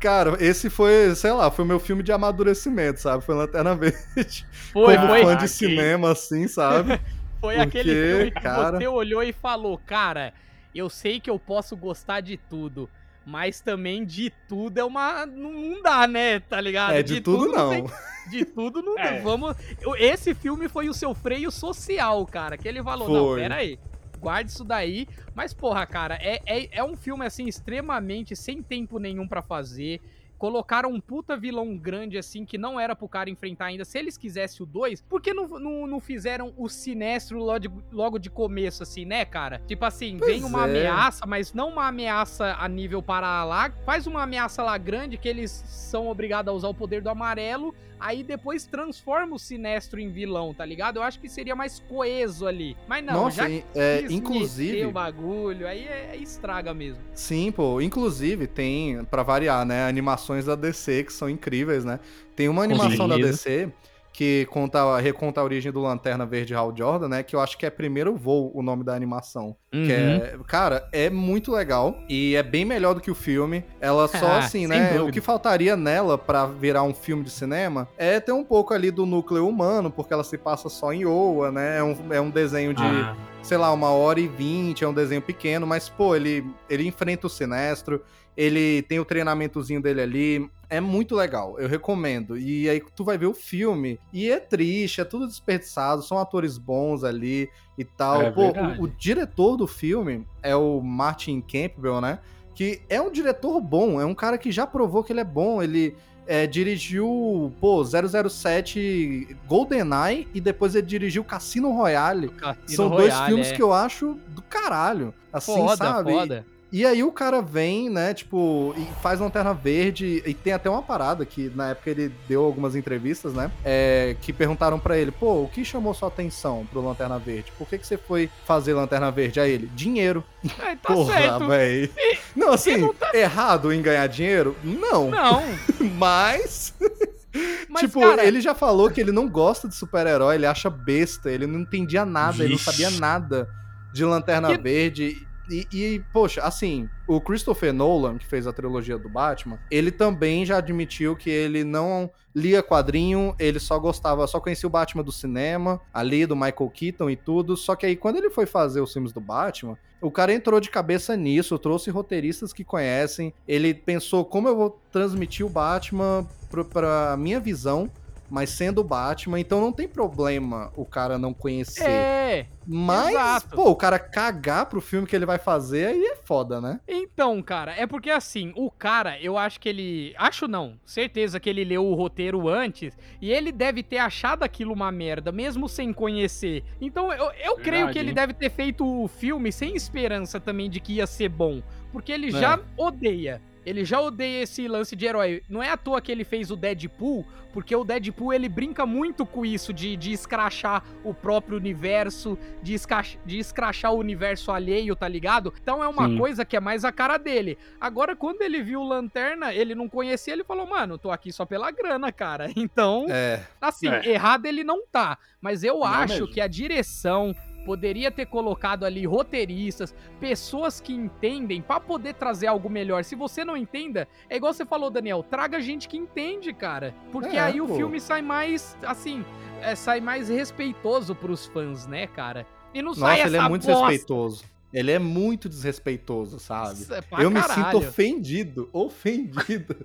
Cara, esse foi, sei lá, foi meu filme de amadurecimento, sabe? Foi Lanterna Verde. Foi, Como foi, fã de ok. cinema, assim, sabe? foi porque, aquele filme que cara- você olhou e falou, cara, eu sei que eu posso gostar de tudo. Mas também de tudo é uma. Não, não dá, né? Tá ligado? É, de, tudo, não. tem- De tudo não É. Vamos. Esse filme foi o seu freio social, cara. Que ele falou: não, Foi. pera aí. Guarde isso daí. Mas, porra, cara, é, é, é um filme, assim, extremamente sem tempo nenhum pra fazer. Colocaram um puta vilão grande, assim, que não era pro cara enfrentar ainda. Se eles quisessem o 2, por que não, não, não fizeram o sinestro logo de, logo de começo, assim, né, cara? Tipo assim, Pois vem uma é. ameaça, mas não uma ameaça a nível para lá. Faz uma ameaça lá grande que eles são obrigados a usar o poder do amarelo. Aí depois transforma o Sinestro em vilão, tá ligado? Eu acho que seria mais coeso ali. Mas não, Nossa, já é, inclusive, o bagulho, aí é, é estraga mesmo. Sim, pô. Inclusive, tem, pra variar, né? Animações da DC que são incríveis, né? Tem uma animação da. DC que conta, reconta a origem do Lanterna Verde Hal Jordan, né? Que eu acho que é Primeiro Voo o nome da animação. Que Uhum. é, cara, é muito legal e é bem melhor do que o filme. Ela só Ah, assim, né? dúvida. O que faltaria nela pra virar um filme de cinema é ter um pouco ali do núcleo humano, porque ela se passa só em Oa, né? É um, é um desenho de Ah, sei lá, uma hora e vinte, é um desenho pequeno, mas, pô, ele, ele enfrenta o Sinestro, ele tem o treinamentozinho dele ali, é muito legal, eu recomendo. E aí tu vai ver o filme, e é triste, é tudo desperdiçado, são atores bons ali e tal. É pô, o, o diretor do filme é o Martin Campbell, né? Que é um diretor bom, é um cara que já provou que ele é bom, ele... é, dirigiu, pô, 007 GoldenEye e depois ele dirigiu Cassino Royale. São dois filmes que eu acho do caralho. Assim, é. Foda, sabe? foda. E aí o cara vem, né, tipo, e faz Lanterna Verde, e tem até uma parada que na época ele deu algumas entrevistas, né, é, que perguntaram pra ele, pô, o que chamou sua atenção pro Lanterna Verde? Por que que você foi fazer Lanterna Verde? Aí ele, dinheiro. É, tá Porra, véi. Não, assim, não tá- errado em ganhar dinheiro? Não, Não, mas... mas tipo, cara, ele já falou que ele não gosta de super-herói, ele acha besta, ele não entendia nada, ele não sabia nada de Lanterna Que- Verde. E, e, poxa, assim, o Christopher Nolan, que fez a trilogia do Batman, ele também já admitiu que ele não lia quadrinho, ele só gostava, só conhecia o Batman do cinema, ali do Michael Keaton e tudo. Só que aí, quando ele foi fazer os filmes do Batman, o cara entrou de cabeça nisso, trouxe roteiristas que conhecem. Ele pensou como eu vou transmitir o Batman pro- pra minha visão, mas sendo o Batman, então não tem problema o cara não conhecer. é. mas, exato. pô, o cara cagar pro filme que ele vai fazer, aí é foda, né? Então, cara, é porque assim, o cara, eu acho que ele. Acho não, certeza que ele leu o roteiro antes e ele deve ter achado aquilo uma merda, mesmo sem conhecer. Então, eu, eu creio Verdade, que ele hein? deve ter feito o filme sem esperança também de que ia ser bom. Porque ele É. já odeia. Ele já odeia esse lance de herói. Não é à toa que ele fez o Deadpool, porque o Deadpool ele brinca muito com isso de, de escrachar o próprio universo, de, esca- de escrachar o universo alheio, tá ligado? Então é uma Sim. coisa que é mais a cara dele. Agora, quando ele viu o Lanterna, ele não conhecia, ele falou, mano, tô aqui só pela grana, cara. Então, É. assim, É. errado ele não tá. Mas eu Não acho mesmo. que a direção poderia ter colocado ali roteiristas, pessoas que entendem pra poder trazer algo melhor. Se você não entenda, é igual você falou, Daniel, traga gente que entende, cara. Porque É, aí o pô. filme sai mais, assim, é, sai mais respeitoso pros fãs, né, cara? E não sai Nossa, ele é muito bosta. respeitoso. Ele é muito desrespeitoso, sabe? Isso é pra Eu me caralho. sinto ofendido. Ofendido.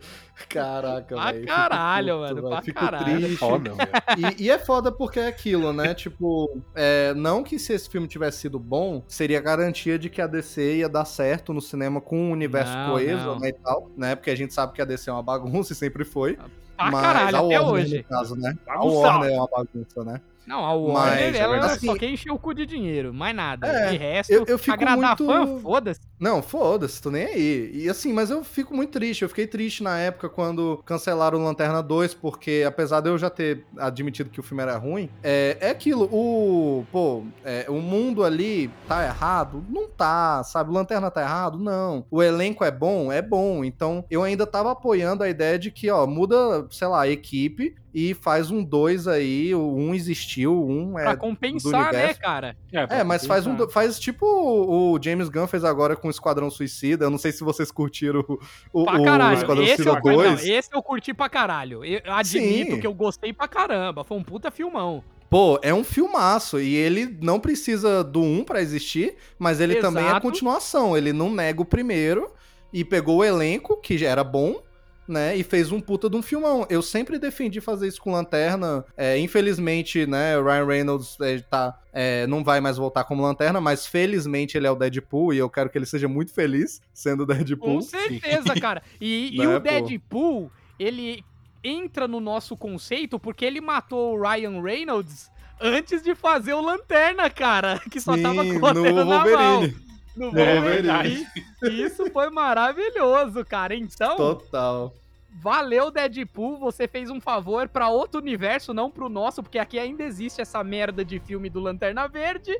Caraca, Pra velho. caralho, Fico puto, mano, velho. pra Fico caralho. triste. Foda, velho. E, e é foda porque é aquilo, né? Tipo, é, não que se esse filme tivesse sido bom, seria garantia de que a DC ia dar certo no cinema com um universo Não, coeso, não. né, e tal, né? Porque a gente sabe que a DC é uma bagunça e sempre foi. Pra mas caralho, a até Warner, hoje. no caso, né? A. Warner é uma bagunça, né? Não, a Warner, Mas, é ela verdade. só quer encher o cu de dinheiro, mais nada. É, de resto, eu- eu fico agradar muito- fã, foda-se. Não, foda-se, tô nem aí. E assim, mas eu fico muito triste. Eu fiquei triste na época quando cancelaram o Lanterna 2, porque apesar de eu já ter admitido que o filme era ruim, é, é aquilo, o. Pô, é, o mundo ali tá errado? Não tá, sabe? O Lanterna tá errado? Não. O elenco é bom? É bom. Então eu ainda tava apoiando a ideia de que, ó, muda, sei lá, a equipe e faz um 2 aí, o um existiu, o um é. Pra do compensar, né, cara? É, mas faz um. do- Faz tipo o o James Gunn fez agora com o Esquadrão Suicida. Eu não sei se vocês curtiram o, o, Pra o caralho. Esquadrão Esse eu, Suicida não, 2. esse eu curti pra caralho. Eu admito Sim. que eu gostei pra caramba. Foi um puta filmão. Pô, é um filmaço. E ele não precisa do 1 pra existir, mas ele também é a Exato. continuação. Ele não nega o primeiro e pegou o elenco, que já era bom. Né, e fez um puta de um filmão. Eu sempre defendi fazer isso com Lanterna. É, infelizmente, né, o Ryan Reynolds é, tá, é, não vai mais voltar como Lanterna, mas felizmente ele é o Deadpool e eu quero que ele seja muito feliz sendo o Deadpool. Com certeza, cara. E, e Né, o pô? Deadpool, ele entra no nosso conceito porque ele matou o Ryan Reynolds antes de fazer o Lanterna, cara. Que só tava Sim, com o Lanterna no na mão. Wolverine. No É Wolverine. E Isso foi maravilhoso, cara. Então, Total. Valeu, Deadpool. Você fez um favor pra outro universo, não pro nosso, porque aqui ainda existe essa merda de filme do Lanterna Verde.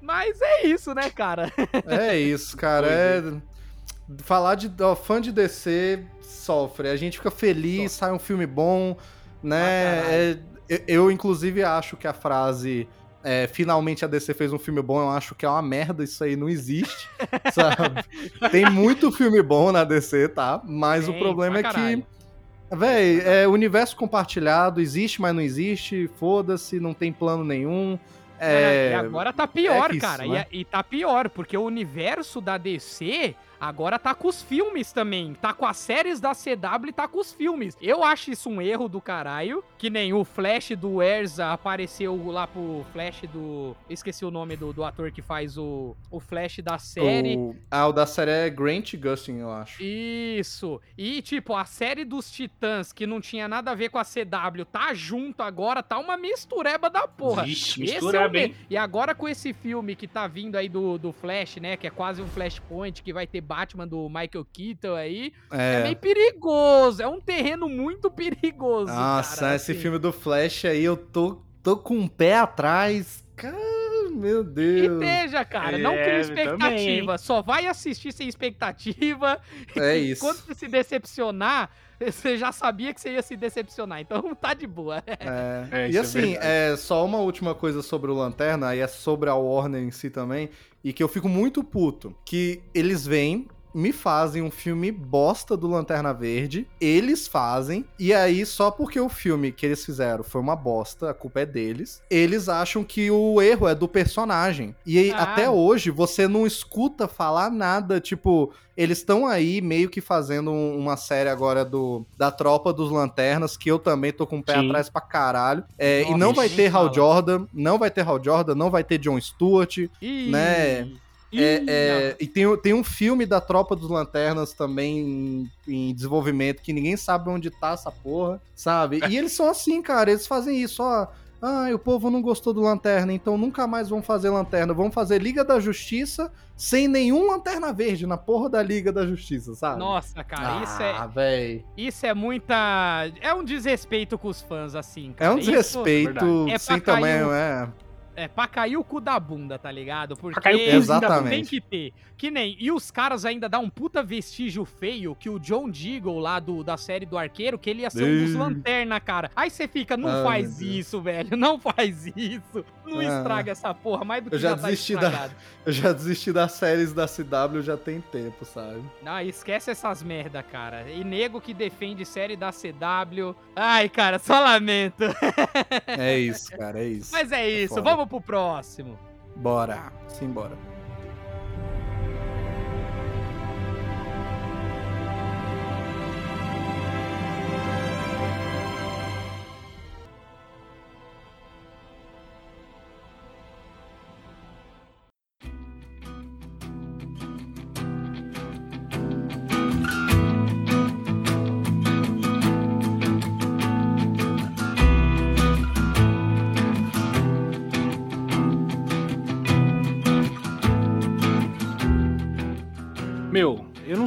Mas é isso, né, cara? É isso, cara. É... Falar de ó, fã de DC sofre. A gente fica feliz, sai um filme bom, né? Ah, É, eu, eu, inclusive, acho que a frase. É, finalmente a DC fez um filme bom, eu acho que é uma merda, isso aí não existe, sabe? Tem muito filme bom na DC, tá? Mas Tem, o problema é que caralho. Véi, é universo compartilhado, existe, mas não existe, foda-se, não tem plano nenhum. É, E agora tá pior, é que isso, cara. E né? a- E, tá pior, porque o universo da DC agora tá com os filmes também. Tá com as séries da CW e tá com os filmes. Eu acho isso um erro do caralho. Que nem o Flash do Erza apareceu lá pro Flash do. Esqueci o nome do, do ator que faz o, o Flash da série. O, ah, o da série é Grant Gustin, eu acho. Isso. E, tipo, a série dos Titãs, que não tinha nada a ver com a CW, tá junto agora, tá uma mistureba da porra. Vixe, mistura é o E agora com esse filme que tá vindo aí do, do Flash, né? Que é quase um Flashpoint, que vai ter Batman do Michael Keaton aí. É, É. meio perigoso. É um terreno muito perigoso. Nossa, cara, esse assim. filme do Flash aí, eu tô, tô com um pé atrás. Cara, meu E Deus. veja, cara, não É, cria também, expectativa. Só vai assistir sem expectativa. É isso. Quando você se decepcionar, você já sabia que você ia se decepcionar. Então tá de boa. É. É, e é assim, é, só uma última coisa sobre o Lanterna, e é sobre a Warner em si também, e que eu fico muito puto. Que eles vêm, me fazem um filme bosta do Lanterna Verde, eles fazem, e aí só porque o filme que eles fizeram foi uma bosta, a culpa é deles, eles acham que o erro é do personagem. E aí, Ah. até hoje você não escuta falar nada, tipo, eles estão aí meio que fazendo um- uma série agora do da Tropa dos Lanternas, que eu também tô com o pé Sim. atrás pra caralho. É, e Nossa, não vai ter Hal fala. Jordan, não vai ter Hal Jordan, não vai ter John Stewart. Ih, Né? Ih, É, é, e tem, tem um filme da Tropa dos Lanternas também em, em desenvolvimento que ninguém sabe onde tá essa porra, sabe? E eles são assim, cara, eles fazem isso, ó. Ah, o povo não gostou do Lanterna, então nunca mais vão fazer Lanterna. Vão fazer Liga da Justiça sem nenhum Lanterna Verde na porra da Liga da Justiça, sabe? Nossa, cara, isso é, Ah, véi. isso é muita. É um desrespeito com os fãs, assim, É cara. um Isso desrespeito É sem tamanho, é. É pra cair o cu da bunda, tá ligado? Porque cair o da bunda. tem que ter. Que nem. E os caras ainda dão um puta vestígio feio que o John Deagle lá do, da série do Arqueiro, que ele ia ser um dos lanterna, cara. Aí você fica, não Ai, faz isso, velho. Não faz isso. Não Ah. estraga essa porra mais do que Eu já tá desisti da- estragado. Eu já desisti das séries da CW já tem tempo, sabe? Não, esquece essas merda, cara. E nego que defende série da CW. Ai, cara, só lamento. É isso, cara, é isso. Mas é isso, foda. Vamos pro próximo. Bora. Simbora.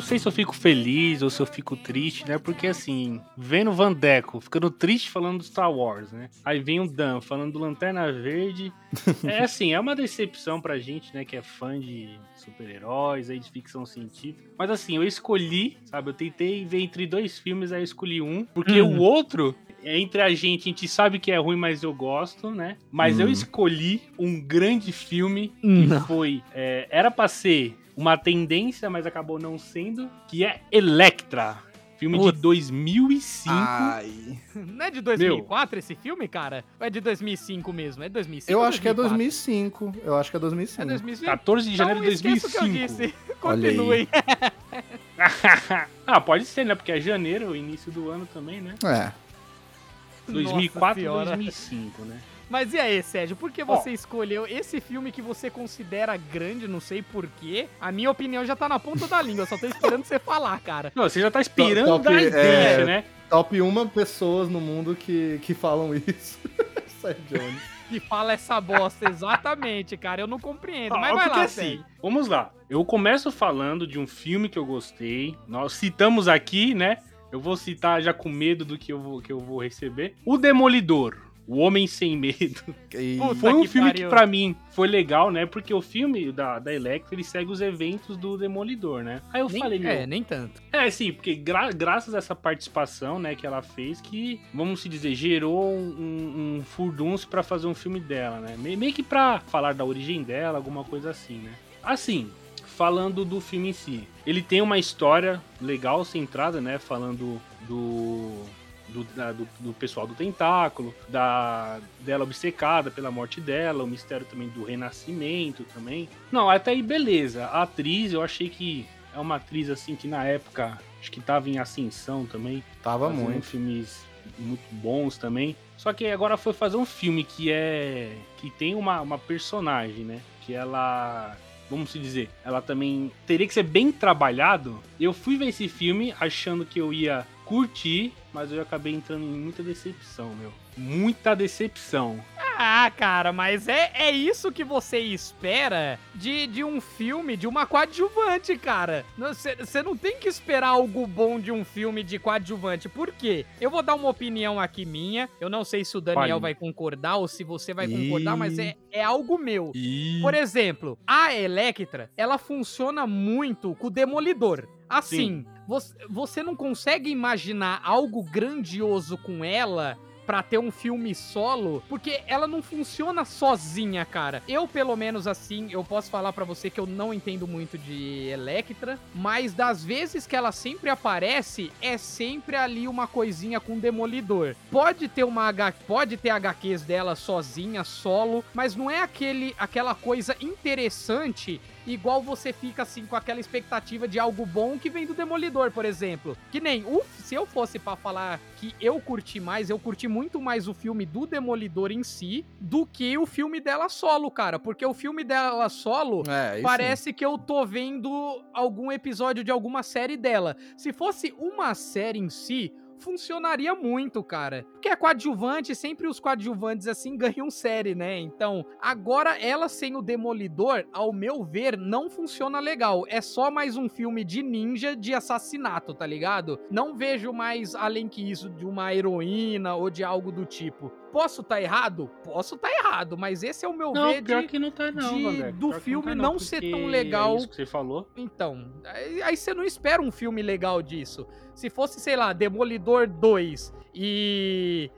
Sei se eu fico feliz ou se eu fico triste, né? Porque assim, vendo o Vandeco ficando triste falando do Star Wars, né? Aí vem o Dan falando do Lanterna Verde. É assim, é uma decepção pra gente, né? Que é fã de super-heróis, aí de ficção científica. Mas assim, eu escolhi, sabe? Eu tentei ver entre dois filmes, aí eu escolhi um. Porque Hum. o outro, entre a gente, a gente sabe que é ruim, mas eu gosto, né? Mas eu Hum. escolhi um grande filme que Não. foi. é, era pra ser uma tendência, mas acabou não sendo, que é Electra. Filme Puta. de 2005. Ai. Não é de 2004 esse filme, cara? Ou é de 2005 mesmo? É 2005 Eu acho que é 2004? 2005. Eu acho que é 2005. É 2005? 14 de janeiro Então, de esqueça o que eu 2005. disse. Continuem. ah, pode ser, né? Porque é janeiro, o início do ano também, né? É. 2004 e Senhora. 2005, né? Mas e aí, Sérgio, por que Ó. você escolheu esse filme que você considera grande, não sei porquê? A minha opinião já tá na ponta da língua, eu só tô esperando você falar, cara. Não, você já tá esperando Top, dar ideia, é, né? Top uma pessoas no mundo que, que falam isso. Jones. Que fala essa bosta, exatamente, cara. Eu não compreendo. Ah, Mas vai lá, assim, Sérgio. vamos lá. Eu começo falando de um filme que eu gostei. Nós citamos aqui, né? Eu vou citar já com medo do que eu vou, que eu vou receber. O Demolidor. O Homem Sem Medo. E- Puta Foi um que filme pariu. que pra mim foi legal, né? Porque o filme da, da Electra, ele segue os eventos do Demolidor, né? Aí eu Nem- falei, meu... é, nem tanto. É, sim, porque gra- graças a essa participação, né, que ela fez, que, vamos se dizer, gerou um, um, furdunço pra fazer um filme dela, né? Me- meio que pra falar da origem dela, alguma coisa assim, né? Assim, falando do filme em si, ele tem uma história legal, centrada, né, falando do... Do, da- do, do pessoal do tentáculo, da dela obcecada pela morte dela, o mistério também do renascimento também. Não, até aí beleza. A atriz, eu achei que é uma atriz assim que na época acho que tava em ascensão também, Tava muito. filmes muito bons também. Só que agora foi fazer um filme que é que tem uma, uma personagem, né? Que ela, vamos se dizer, ela também teria que ser bem trabalhado. Eu fui ver esse filme achando que eu ia curtir, mas eu acabei entrando em muita decepção, meu. Muita decepção. Ah, cara, mas é, é isso que você espera de, de um filme, de uma coadjuvante, cara. Você não tem que esperar algo bom de um filme de coadjuvante. Por quê? Eu vou dar uma opinião aqui minha. Eu não sei se o Daniel vai concordar ou se você vai Ih. concordar, mas é, é algo meu. E Por exemplo, a Electra, ela funciona muito com o Demolidor. Assim, você, você não consegue imaginar algo grandioso com ela pra ter um filme solo, porque ela não funciona sozinha, cara. Eu, pelo menos assim, eu posso falar pra você que eu não entendo muito de Electra, mas das vezes que ela sempre aparece, é sempre ali uma coisinha com Demolidor. Pode ter uma H, pode ter HQs dela sozinha, solo, mas não é aquele aquela coisa interessante igual você fica assim com aquela expectativa de algo bom que vem do Demolidor, por exemplo. Que nem o se eu fosse pra falar que eu curti mais, eu curti muito mais o filme do Demolidor em si do que o filme dela solo, cara, porque o filme dela solo É, Parece que eu tô vendo algum episódio de alguma série dela. Se fosse uma série em si, funcionaria muito, cara. Porque é coadjuvante, sempre os coadjuvantes assim ganham série, né? Então, agora ela sem o Demolidor, ao meu ver, não funciona legal. É só mais um filme de ninja de assassinato, tá ligado? Não vejo mais, além que isso, de uma heroína ou de algo do tipo. Posso tá errado? Posso tá errado, mas esse é o meu Não, ver pior de... que não tá não, de- Vandeco. do filme tá não ser tão porque legal. É isso que você falou. Então, aí, aí você não espera um filme legal disso. Se fosse, sei lá, Demolidor 2 e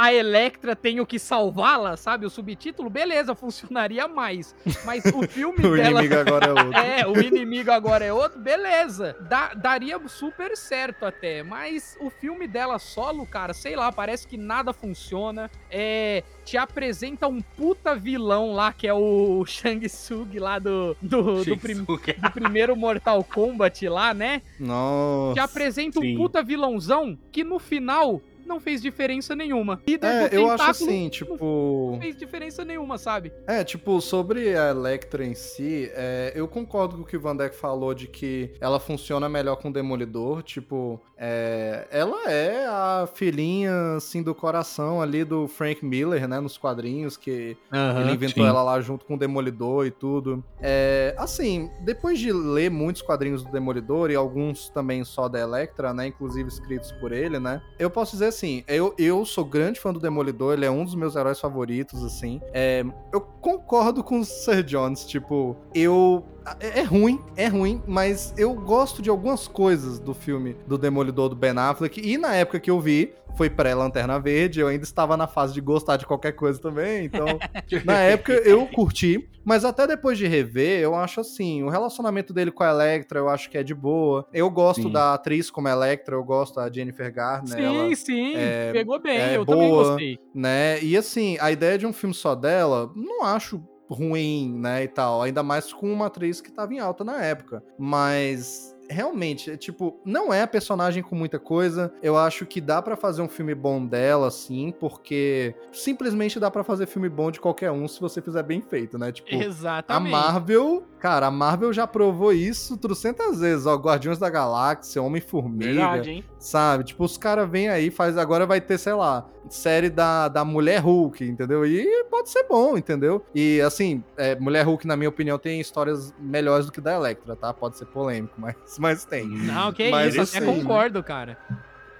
a Electra tem o que salvá-la, sabe? O subtítulo, beleza, funcionaria mais. Mas o filme O dela. inimigo agora é outro. É, o inimigo agora é outro, beleza. Dá- daria super certo até. Mas o filme dela solo, cara, sei lá, parece que nada funciona. É. Te apresenta um puta vilão lá, que é o Shang Tsung lá do, do, do, prim- do primeiro Mortal Kombat lá, né? Nossa. Te apresenta um sim. puta vilãozão que no final não fez diferença nenhuma. Líder É, do eu acho assim, tipo. Não fez diferença nenhuma, sabe? É, tipo, sobre a Electra em si, é, eu concordo com o que o Van Deck falou de que ela funciona melhor com o Demolidor. Tipo, é, ela é a filhinha, assim, do coração ali do Frank Miller, né, nos quadrinhos, que ele inventou sim. ela lá junto com o Demolidor e tudo. É, assim, depois de ler muitos quadrinhos do Demolidor e alguns também só da Electra, né, inclusive escritos por ele, né, eu posso dizer assim, eu, eu sou grande fã do Demolidor, ele é um dos meus heróis favoritos, assim. É, eu concordo com o Sir Jones, tipo, eu. É, é ruim, é ruim, mas eu gosto de algumas coisas do filme do Demolidor do Ben Affleck. E na época que eu vi, foi pré-Lanterna Verde, eu ainda estava na fase de gostar de qualquer coisa também, então. na época eu curti, mas até depois de rever, eu acho assim, o relacionamento dele com a Electra, eu acho que é de boa. Eu gosto Sim. da atriz como Electra, eu gosto da Jennifer Garner. Sim, ela sim, é- pegou bem, é eu também boa. gostei. né? E assim, a ideia de um filme só dela, não acho ruim, né, e tal, ainda mais com uma atriz que tava em alta na época. Mas realmente, é, tipo, não é a personagem com muita coisa. Eu acho que dá pra fazer um filme bom dela, sim, porque simplesmente dá pra fazer filme bom de qualquer um se você fizer bem feito, né? Tipo, a Exatamente. Marvel, cara, a Marvel já provou isso trocentas vezes, ó, Guardiões da Galáxia, Homem-Formiga, Verdade, hein? Sabe? Tipo, os caras vêm aí, faz agora vai ter, sei lá, série da, da Mulher Hulk, entendeu? E pode ser bom, entendeu? E assim, é, Mulher Hulk, na minha opinião, tem histórias melhores do que da Electra, tá? Pode ser polêmico, mas, mas tem. Não, que Mas isso, até assim, concordo, cara.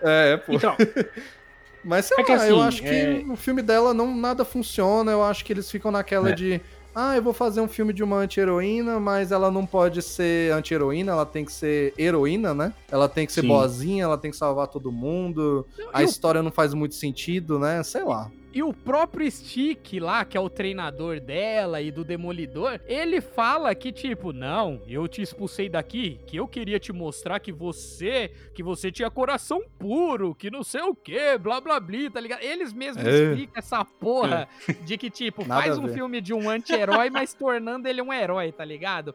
É, pô. Então, Mas sei É lá, que assim, eu acho que é- o filme dela não nada funciona. Eu acho que eles ficam naquela É. de. Ah, eu vou fazer um filme de uma anti-heroína, mas ela não pode ser anti-heroína, ela tem que ser heroína, né? Ela tem que ser Sim. boazinha, ela tem que salvar todo mundo. A e o- história não faz muito sentido, né? Sei lá. E o próprio Stick lá, que é o treinador dela e do Demolidor, ele fala que tipo, não, eu te expulsei daqui, que eu queria te mostrar que você, que você tinha coração puro, que não sei o que, blá blá blá, tá ligado? Eles mesmos É. explicam essa porra de que tipo, faz um filme de um anti-herói, mas tornando ele um herói, tá ligado?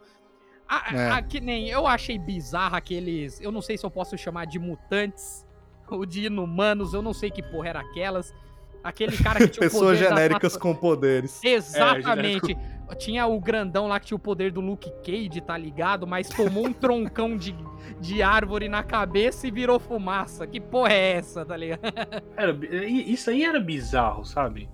A, É. a- que nem eu achei bizarro aqueles, eu não sei se eu posso chamar de mutantes ou de inumanos, eu não sei que porra era aquelas. Aquele cara que tinha o Pessoas genéricas com poderes. Exatamente. tinha o grandão lá que tinha o poder do Luke Cage, tá ligado? Mas tomou um troncão de, de árvore na cabeça e virou fumaça. Que porra é essa, tá ligado? era, isso aí era bizarro, sabe?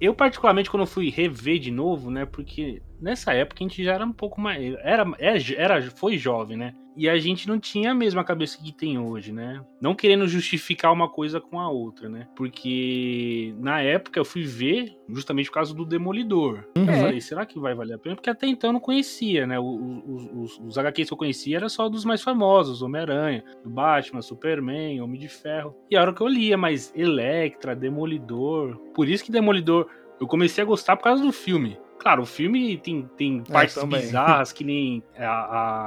Eu, particularmente, quando eu fui rever de novo, né? Porque nessa época a gente já era um pouco mais. Era, é, era, foi jovem, né? E a gente não tinha a mesma cabeça que tem hoje, né? Não querendo justificar uma coisa com a outra, né? Porque na época eu fui ver justamente por causa do Demolidor. Eu É. falei, será que vai valer a pena? Porque até então eu não conhecia, né? Os, os, os, os HQs que eu conhecia era só dos mais famosos: Homem-Aranha, do Batman, Superman, Homem de Ferro. E a hora que eu lia, mas Electra, Demolidor. Por isso que Demolidor eu comecei a gostar por causa do filme. Claro, o filme tem, tem partes também. bizarras, que nem a,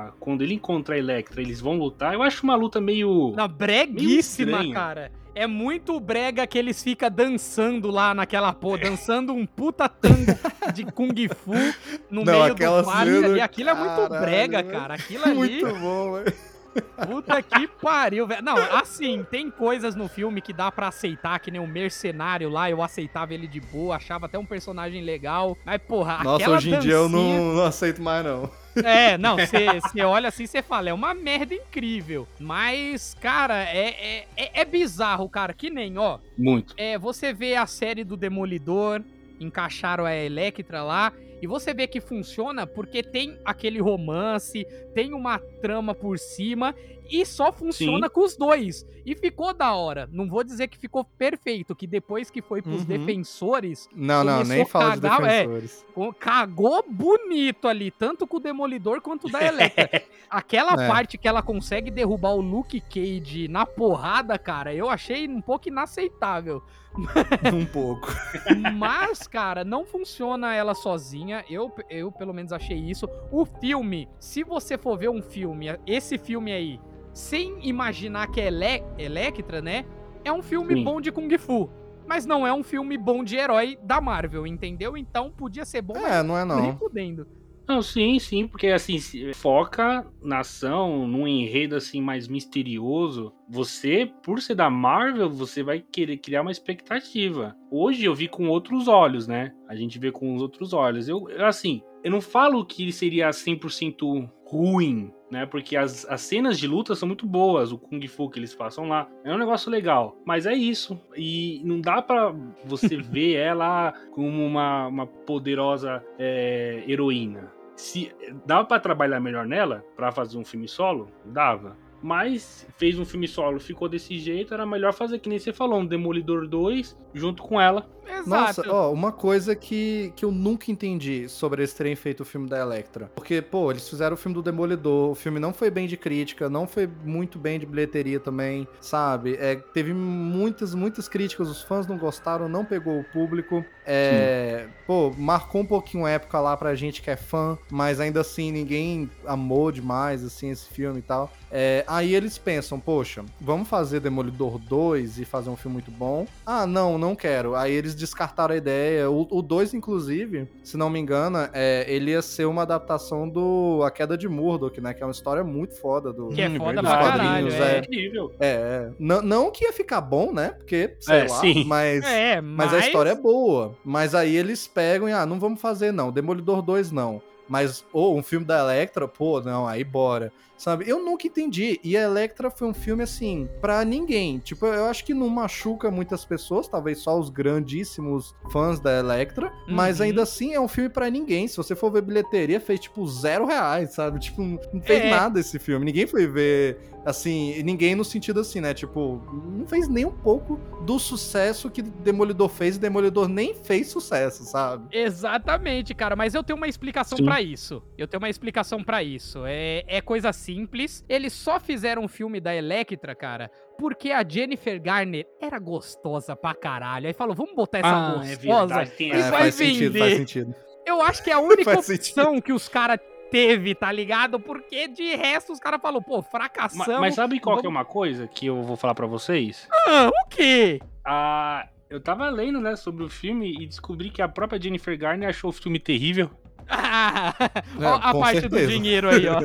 a- quando ele encontra a Electra, eles vão lutar. Eu acho uma luta meio. Na breguíssima, estranho. cara. É muito brega que eles ficam dançando lá naquela porra, dançando um puta tango de Kung Fu no Não, meio do parque cena, ali. Aquilo é muito caralho, brega, velho. cara. Aquilo ali. Muito bom, velho. Puta que pariu, velho. Não, assim, tem coisas no filme que dá pra aceitar, que nem o mercenário lá, eu aceitava ele de boa, achava até um personagem legal. Mas, porra, Nossa, aquela hoje em dia eu dancinha- não, não aceito mais, não. É, não, você olha assim, você fala, é uma merda incrível. Mas, cara, é, é, é, é bizarro, cara, que nem, ó, Muito. é, você vê a série do Demolidor, encaixaram a Electra lá, e você vê que funciona porque tem aquele romance, tem uma trama por cima, e só funciona com os dois. E ficou da hora. Não vou dizer que ficou perfeito, que depois que foi pros Uhum. defensores, Não, não, nem fala de cagar, é. defensores. co- cagou bonito ali, tanto com o Demolidor quanto da Electra. Aquela É. parte que ela consegue derrubar o Luke Cage na porrada, cara, eu achei um pouco inaceitável. um pouco. Mas, cara, não funciona ela sozinha. Eu, eu pelo menos achei isso. O filme, se você for ver um filme, esse filme aí, sem imaginar que é Ele Electra, né? É um filme Sim. bom de Kung Fu. Mas não é um filme bom de herói da Marvel, entendeu? Então podia ser bom, É, não é mas nem não. fudendo. Não, sim, sim, porque assim, se foca na ação, num enredo assim mais misterioso. Você, por ser da Marvel, você vai querer criar uma expectativa. Hoje eu vi com outros olhos, né? A gente vê com os outros olhos. Eu, assim, eu não falo que ele seria 100% ruim, né? Porque as, as cenas de luta são muito boas, o Kung Fu que eles passam lá. É um negócio legal. Mas é isso. E não dá para você ver ela como uma, uma poderosa é, heroína. Se dava para trabalhar melhor nela para fazer um filme solo, dava. Mas fez um filme solo, ficou desse jeito, era melhor fazer que nem você falou, um Demolidor 2 junto com ela. Exato. Nossa, ó, uma coisa que, que eu nunca entendi sobre eles terem feito o filme da Electra. Porque, pô, eles fizeram o filme do Demolidor, o filme não foi bem de crítica, não foi muito bem de bilheteria também, sabe? É, teve muitas, muitas críticas, os fãs não gostaram, não pegou o público. É, pô, marcou um pouquinho a época lá pra gente que é fã, mas ainda assim ninguém amou demais, assim, esse filme e tal. É, aí eles pensam, poxa, vamos fazer Demolidor 2 e fazer um filme muito bom. Ah, não, não quero. Aí eles descartaram a ideia. O 2, inclusive, se não me engano, é, ele ia ser uma adaptação do A Queda de Murdoch, né? Que é uma história muito foda do. Que é Hum, foda verdade. pra caralho. quadrinhos, É, é. incrível. É, é. Não, não que ia ficar bom, né? Porque, sei É, lá, sim. mas. é Mas a história é boa. Mas aí eles pegam e, ah, não vamos fazer não. Demolidor 2 não. Mas, ou um filme da Electra, pô, não, aí bora. Sabe? Eu nunca entendi. E a Electra foi um filme, assim, pra ninguém. Tipo, eu acho que não machuca muitas pessoas, talvez só os grandíssimos fãs da Electra. Mas Uhum. ainda assim é um filme pra ninguém. Se você for ver bilheteria, fez tipo zero reais, sabe? Tipo, não fez É. nada esse filme. Ninguém foi ver, assim, ninguém no sentido assim, né? Tipo, não fez nem um pouco do sucesso que Demolidor fez e Demolidor nem fez sucesso, sabe? Exatamente, cara, mas eu tenho uma explicação Sim. Pra isso. Eu tenho uma explicação pra isso. É, é coisa simples. Eles só fizeram um filme da Electra, cara, porque a Jennifer Garner era gostosa pra caralho. Aí falou, vamos botar essa Ah, é gostosa. tem e. É, vai faz sentido, vender. faz sentido. Eu acho que é a única opção que os caras teve, tá ligado? Porque de resto os caras falaram, pô, fracassamos. Mas, sabe qual que é vamos- uma coisa que eu vou falar pra vocês? Ah, o quê? Ah, eu tava lendo, né, sobre o filme e descobri que a própria Jennifer Garner achou o filme terrível. Ah, É, ó, a parte do certeza. dinheiro aí, ó.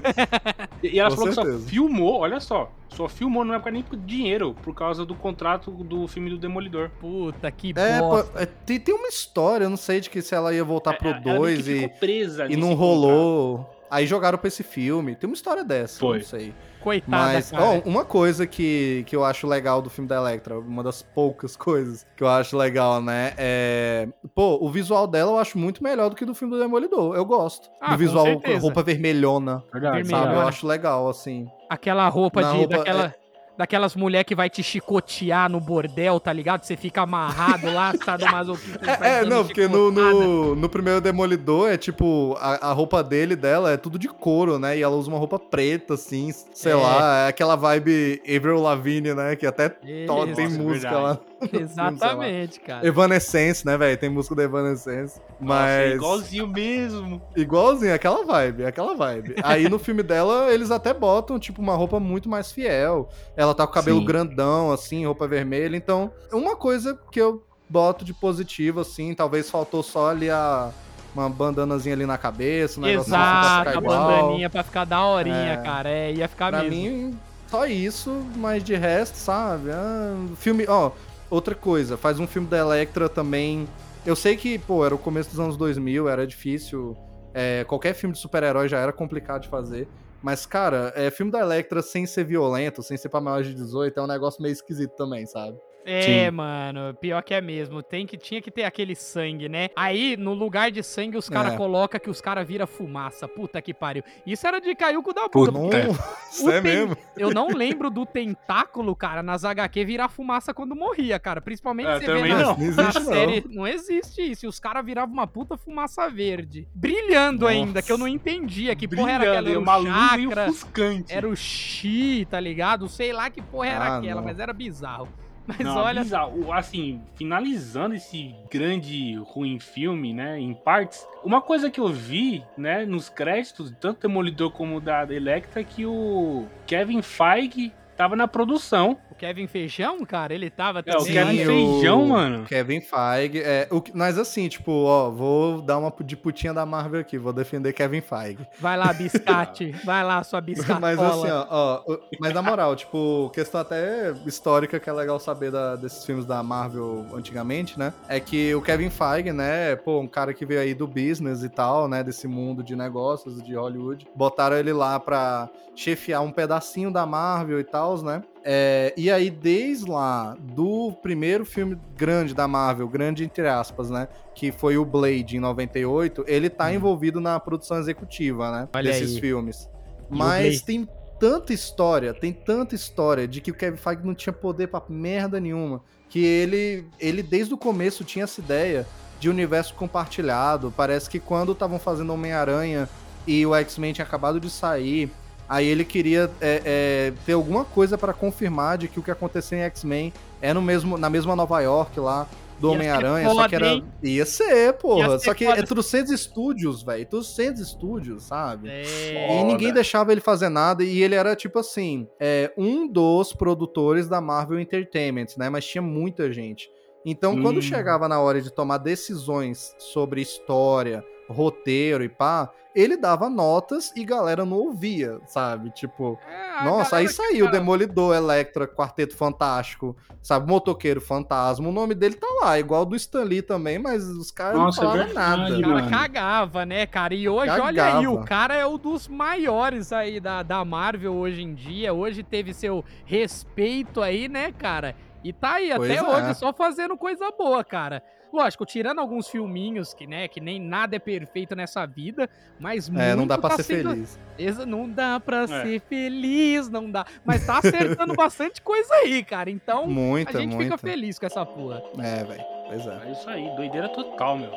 E e ela Com falou que só certeza. filmou, olha só, só filmou não é por nem por dinheiro, por causa do contrato do filme do Demolidor. Puta que É, bosta. é, tem, tem uma história, eu não sei de que se ela ia voltar pro É, que 2 e, ficou presa e não contrato. Aí jogaram pra esse filme. Tem uma história dessa, Foi. não sei. Coitada, Mas, cara. ó, uma coisa que, que eu acho legal do filme da Electra, uma das poucas coisas que eu acho legal, né? É. Pô, o visual dela eu acho muito melhor do que do filme do Demolidor. Eu gosto. Ah, do com visual, certeza. roupa vermelhona, Verdade, Vermelho, sabe? né? Eu acho legal, assim. Aquela roupa Na de. roupa, daquela, daquelas mulher que vai te chicotear no bordel, tá ligado? Você fica amarrado lá, tá do masoquista. É, é, não, porque no, no, no primeiro Demolidor é tipo, a, a roupa dele, dela, é tudo de couro, né? E ela usa uma roupa preta, assim, sei É. lá, é aquela vibe Avril Lavigne, né? Que até Isso, tem música verdade. lá. Exatamente, cara. Evanescence, né, velho? Tem música da Evanescence. Nossa, é Mas. igualzinho mesmo. Igualzinho, aquela vibe, aquela vibe. Aí no filme dela, eles até botam, tipo, uma roupa muito mais fiel. Ela tá com o cabelo Sim. grandão, assim, roupa vermelha. Então, uma coisa que eu boto de positivo, assim, talvez faltou só ali a. Uma bandanazinha ali na cabeça, um negocinho assim pra Exato, ficar a bandaninha pra ficar daorinha, É. cara. É, ia ficar Pra mesmo. mim, só isso, mas de resto, sabe? Ah, filme. Ó, outra coisa, faz um filme da Electra também. Eu sei que, pô, era o começo dos anos 2000, era difícil. é, qualquer filme de super-herói já era complicado de fazer. Mas, cara, é, filme da Electra sem ser violento, sem ser pra maiores de 18, é um negócio meio esquisito também, sabe? É, Sim. mano, pior que é mesmo. Tem que, tinha que ter aquele sangue, né? Aí, no lugar de sangue, os caras É. colocam que os caras viram fumaça. Puta que pariu. Isso era de caiu com da puta. Puta. Nossa, é tem- mesmo? Eu não lembro do tentáculo, cara, nas HQ virar fumaça quando morria, cara. Principalmente É, você vê na, não. Não na existe, não. série. Não existe isso. E os caras viravam uma puta fumaça verde. Brilhando Nossa. ainda, que eu não entendia. Que porra era Brilhando, aquela? Era o uma chakra, era o chi, tá ligado? Sei lá que porra era Ah, aquela, não. mas era bizarro. Mas Não, olha, bizarro. Assim, finalizando esse grande ruim filme, né, em partes, uma coisa que eu vi, né, nos créditos, tanto Demolidor como da Electra, é que o Kevin Feige tava na produção. Kevin Feijão, cara, ele tava É, o. Kevin Sim, Feijão, mano. Kevin Feige. É, o, que- mas assim, tipo, ó, vou dar uma de putinha da Marvel aqui, vou defender Kevin Feige. Vai lá, biscate. Vai lá, sua biscatola. Mas assim, ó, ó, mas na moral, tipo, questão até histórica que é legal saber da- desses filmes da Marvel antigamente, né? É que o Kevin Feige, né, pô, um cara que veio aí do business e tal, né, desse mundo de negócios de Hollywood, botaram ele lá pra chefiar um pedacinho da Marvel e tal, né? É, e aí, desde lá, do primeiro filme grande da Marvel, grande entre aspas, né? Que foi o Blade em 98, ele tá envolvido na produção executiva, né? Olha desses aí. filmes. E Mas tem tanta história, tem tanta história de que o Kevin Feige não tinha poder pra merda nenhuma. Que ele, ele desde o começo tinha essa ideia de universo compartilhado. Parece que quando estavam fazendo Homem-Aranha e o X-Men tinha acabado de sair, aí ele queria é, é, ter alguma coisa pra confirmar de que o que aconteceu em X-Men é no mesmo, na mesma Nova York lá do Homem-Aranha, só que era. Ia ser, porra. Ia ser só que foda. é 300 estúdios, velho. 300 estúdios, sabe? É. E ninguém deixava ele fazer nada, e ele era, tipo assim, é, um dos produtores da Marvel Entertainment, né? Mas tinha muita gente. Então, Hum. quando chegava na hora de tomar decisões sobre história, roteiro e pá, ele dava notas e galera não ouvia, sabe? Tipo, É, nossa, aí que saiu Demolidor, Electra, Quarteto Fantástico, sabe? Motoqueiro Fantasma. O nome dele tá lá, igual do Stan Lee também, mas os caras Nossa, é não falavam verdade, nada. O cara cagava, né, cara? E hoje, olha aí, Cagava. o cara é um dos maiores aí da, da Marvel hoje em dia. Hoje teve seu respeito aí, né, cara? E tá aí Pois até é. hoje, só fazendo coisa boa, cara. Lógico, tirando alguns filminhos que, né, que nem nada é perfeito nessa vida, mas É, não muito dá pra tá ser sendo- feliz. Não dá pra É. ser feliz, não dá. Mas tá acertando bastante coisa aí, cara. Então, Muita, a gente muita. fica feliz com essa porra. É, velho. Pois é. É isso aí, doideira total, meu.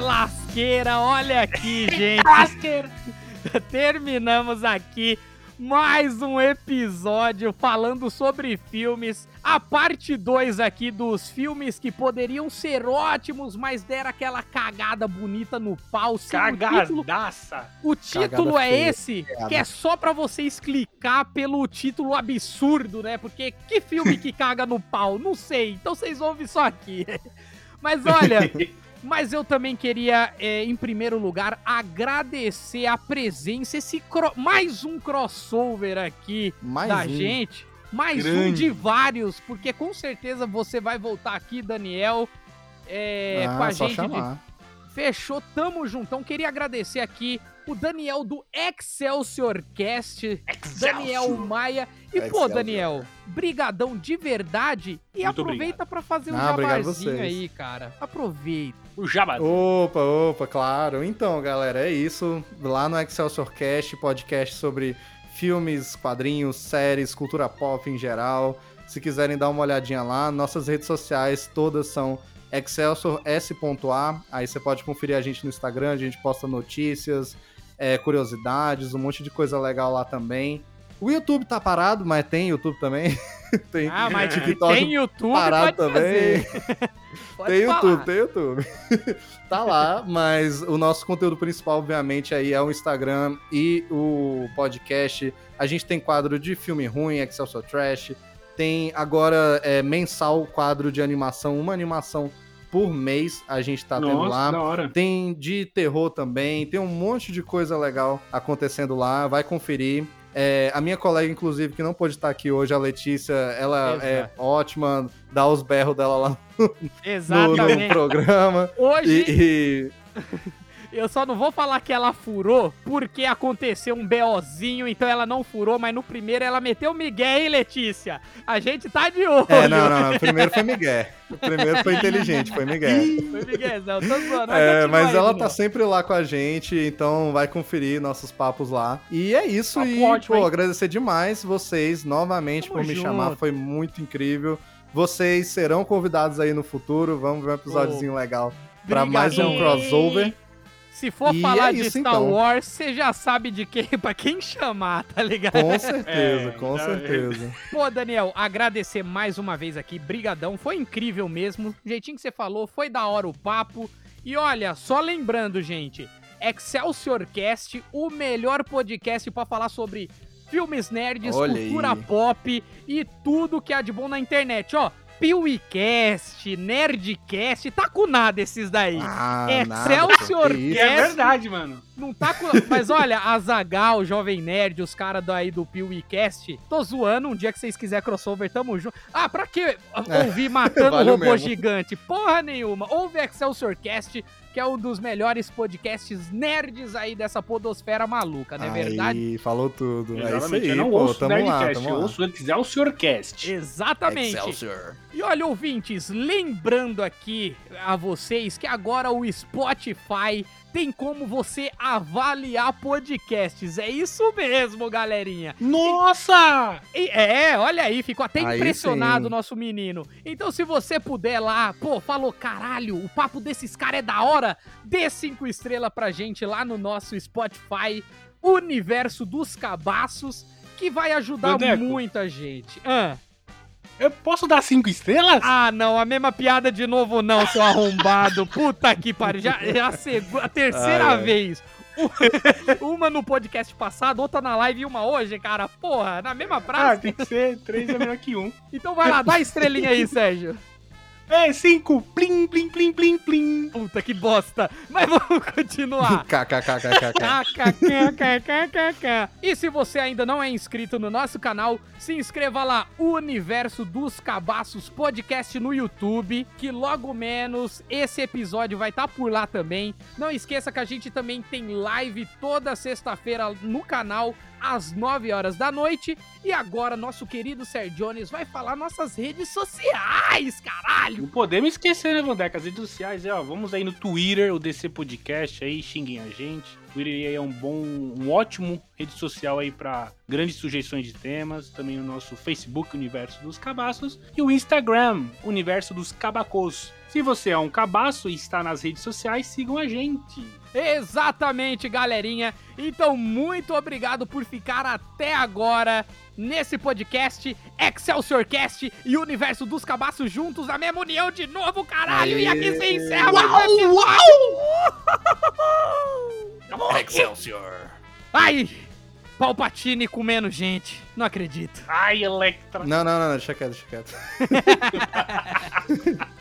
Lasqueira, olha aqui, gente. Lasqueira! Terminamos aqui mais um episódio falando sobre filmes. A parte 2 aqui dos filmes que poderiam ser ótimos, mas deram aquela cagada bonita no pau. Sim, o título, Cagadaça! o título é feia, esse, cagada. que é só pra vocês clicar pelo título absurdo, né? Porque que filme que caga no pau? Não sei. Então vocês ouvem só aqui. Mas olha, mas eu também queria, é, em primeiro lugar, agradecer a presença, esse mais um crossover aqui Mais da um. gente. Mais um Grande. de vários, porque com certeza você vai voltar aqui, Daniel, é, Ah, com a só gente. chamar. Fechou, tamo juntão. Queria agradecer aqui o Daniel do Excelsior Cast, Daniel Maia. E pô. Daniel, brigadão de verdade. E Muito aproveita pra fazer um Ah, vocês. aí, cara. Aproveita. O Jabba. Opa, opa, claro. Então, galera, é isso. Lá no Excelsior Cast, podcast sobre filmes, quadrinhos, séries, cultura pop em geral. Se quiserem dar uma olhadinha lá, nossas redes sociais todas são Excelsior S.A. Aí você pode conferir a gente no Instagram, a gente posta notícias, é, curiosidades, um monte de coisa legal lá também. O YouTube tá parado, mas tem YouTube também. tem Ah, mas TikTok tem YouTube, parado pode também. tem falar. YouTube, tem YouTube. tá lá, mas o nosso conteúdo principal, obviamente, aí é o Instagram e o podcast. A gente tem quadro de filme ruim, Excelsior Trash. Tem agora é, mensal o quadro de animação, uma animação por mês a gente tá tendo Nossa, lá. da hora. Tem de terror também, tem um monte de coisa legal acontecendo lá, vai conferir. É, a minha colega, inclusive, que não pôde estar aqui hoje, a Letícia, ela Exato. é ótima, dá os berros dela lá no, no Exatamente. programa. Hoje, E, eu só não vou falar que ela furou, porque aconteceu um BOzinho, então ela não furou, mas no primeiro ela meteu o Miguel, hein, Letícia? A gente tá de olho. É, não, não, não. O primeiro foi Miguel. O primeiro foi inteligente, foi Miguel. Foi Miguel, não, tô zoando. É, continua mas ela Daniel. tá sempre lá com a gente, então vai conferir nossos papos lá. E é isso, Papo e, ótimo, pô, hein? agradecer demais vocês novamente Tamo por me junto. chamar, foi muito incrível. Vocês serão convidados aí no futuro, vamos ver um episódiozinho legal pra mais um crossover. Se for E falar é de isso, Star então. Wars, você já sabe de quem, pra quem chamar, tá ligado? Com certeza, É, com já- certeza. Pô, Daniel, agradecer mais uma vez aqui, brigadão, foi incrível mesmo. O jeitinho que você falou, foi da hora o papo. E olha, só lembrando, gente, Excelsior Cast, o melhor podcast pra falar sobre filmes nerds, Olha cultura aí. pop e tudo que há de bom na internet, ó. PeeWeeCast, Nerdcast, tá com nada esses daí. Ah, Excelsior nada. É Cast. verdade, mano. Não tá com. Mas olha, a Zagal, o Jovem Nerd, os caras daí do PeeWeeCast, tô zoando. Um dia que vocês quiserem crossover, tamo junto. Ah, pra que ouvir matando o valeu robô mesmo. gigante? Porra nenhuma. Ouve Excelsior Cast, que é um dos melhores podcasts nerds aí dessa podosfera maluca, não é verdade? Aí, falou tudo. É isso Exatamente. aí, eu não pô, ouço o tamo lá, Nerdcast, tamo eu lá. ouço o Excelsior Cast. Exatamente. Excelsior. E olha, ouvintes, lembrando aqui a vocês que agora o Spotify tem como você avaliar podcasts. É isso mesmo, galerinha. Nossa! E- é, olha aí, ficou até Aí impressionado o nosso menino. Então, se você puder lá, pô, falou, caralho, o papo desses caras é da hora, dê cinco estrelas pra gente lá no nosso Spotify, Universo dos Cabaços, que vai ajudar muita gente. Ah. Eu posso dar cinco estrelas? Ah, não, a mesma piada de novo não, seu arrombado. Puta que pariu. Já, já a, a terceira ai. vez. Uma no podcast passado, outra na live e uma hoje, cara. Porra, na mesma Ah, praça. tem que ser três é melhor que um. Então vai lá, dá a estrelinha aí, Sérgio. É, cinco. Plim, plim, plim, plim, plim. Puta que bosta. Mas vamos continuar. KKKKK. KKKKKK. E se você ainda não é inscrito no nosso canal, se inscreva lá, o Universo dos Cabaços Podcast no YouTube, que logo menos esse episódio vai estar por lá também. Não esqueça que a gente também tem live toda sexta-feira no canal, às 9 horas da noite. E agora, nosso querido Sérgio Jones vai falar nossas redes sociais, caralho! Não podemos esquecer, né, Vandeca? As redes sociais, é, ó, vamos aí no Twitter, o DC Podcast aí, xinguem a gente. Twitter aí é um bom, um ótimo rede social aí pra grandes sugestões de temas. Também o nosso Facebook, Universo dos Cabaços. E o Instagram, Universo dos Cabacos. Se você é um cabaço e está nas redes sociais, sigam a gente. Exatamente, galerinha. Então, muito obrigado por ficar até agora nesse podcast Excelsiorcast e Universo dos Cabaços juntos na mesma união de novo, caralho. E aqui se encerra mais um episódio. Excelsior. Ai, Palpatine comendo gente. Não acredito. Ai, Electra. Não, não, não, deixa quieto, deixa quieto.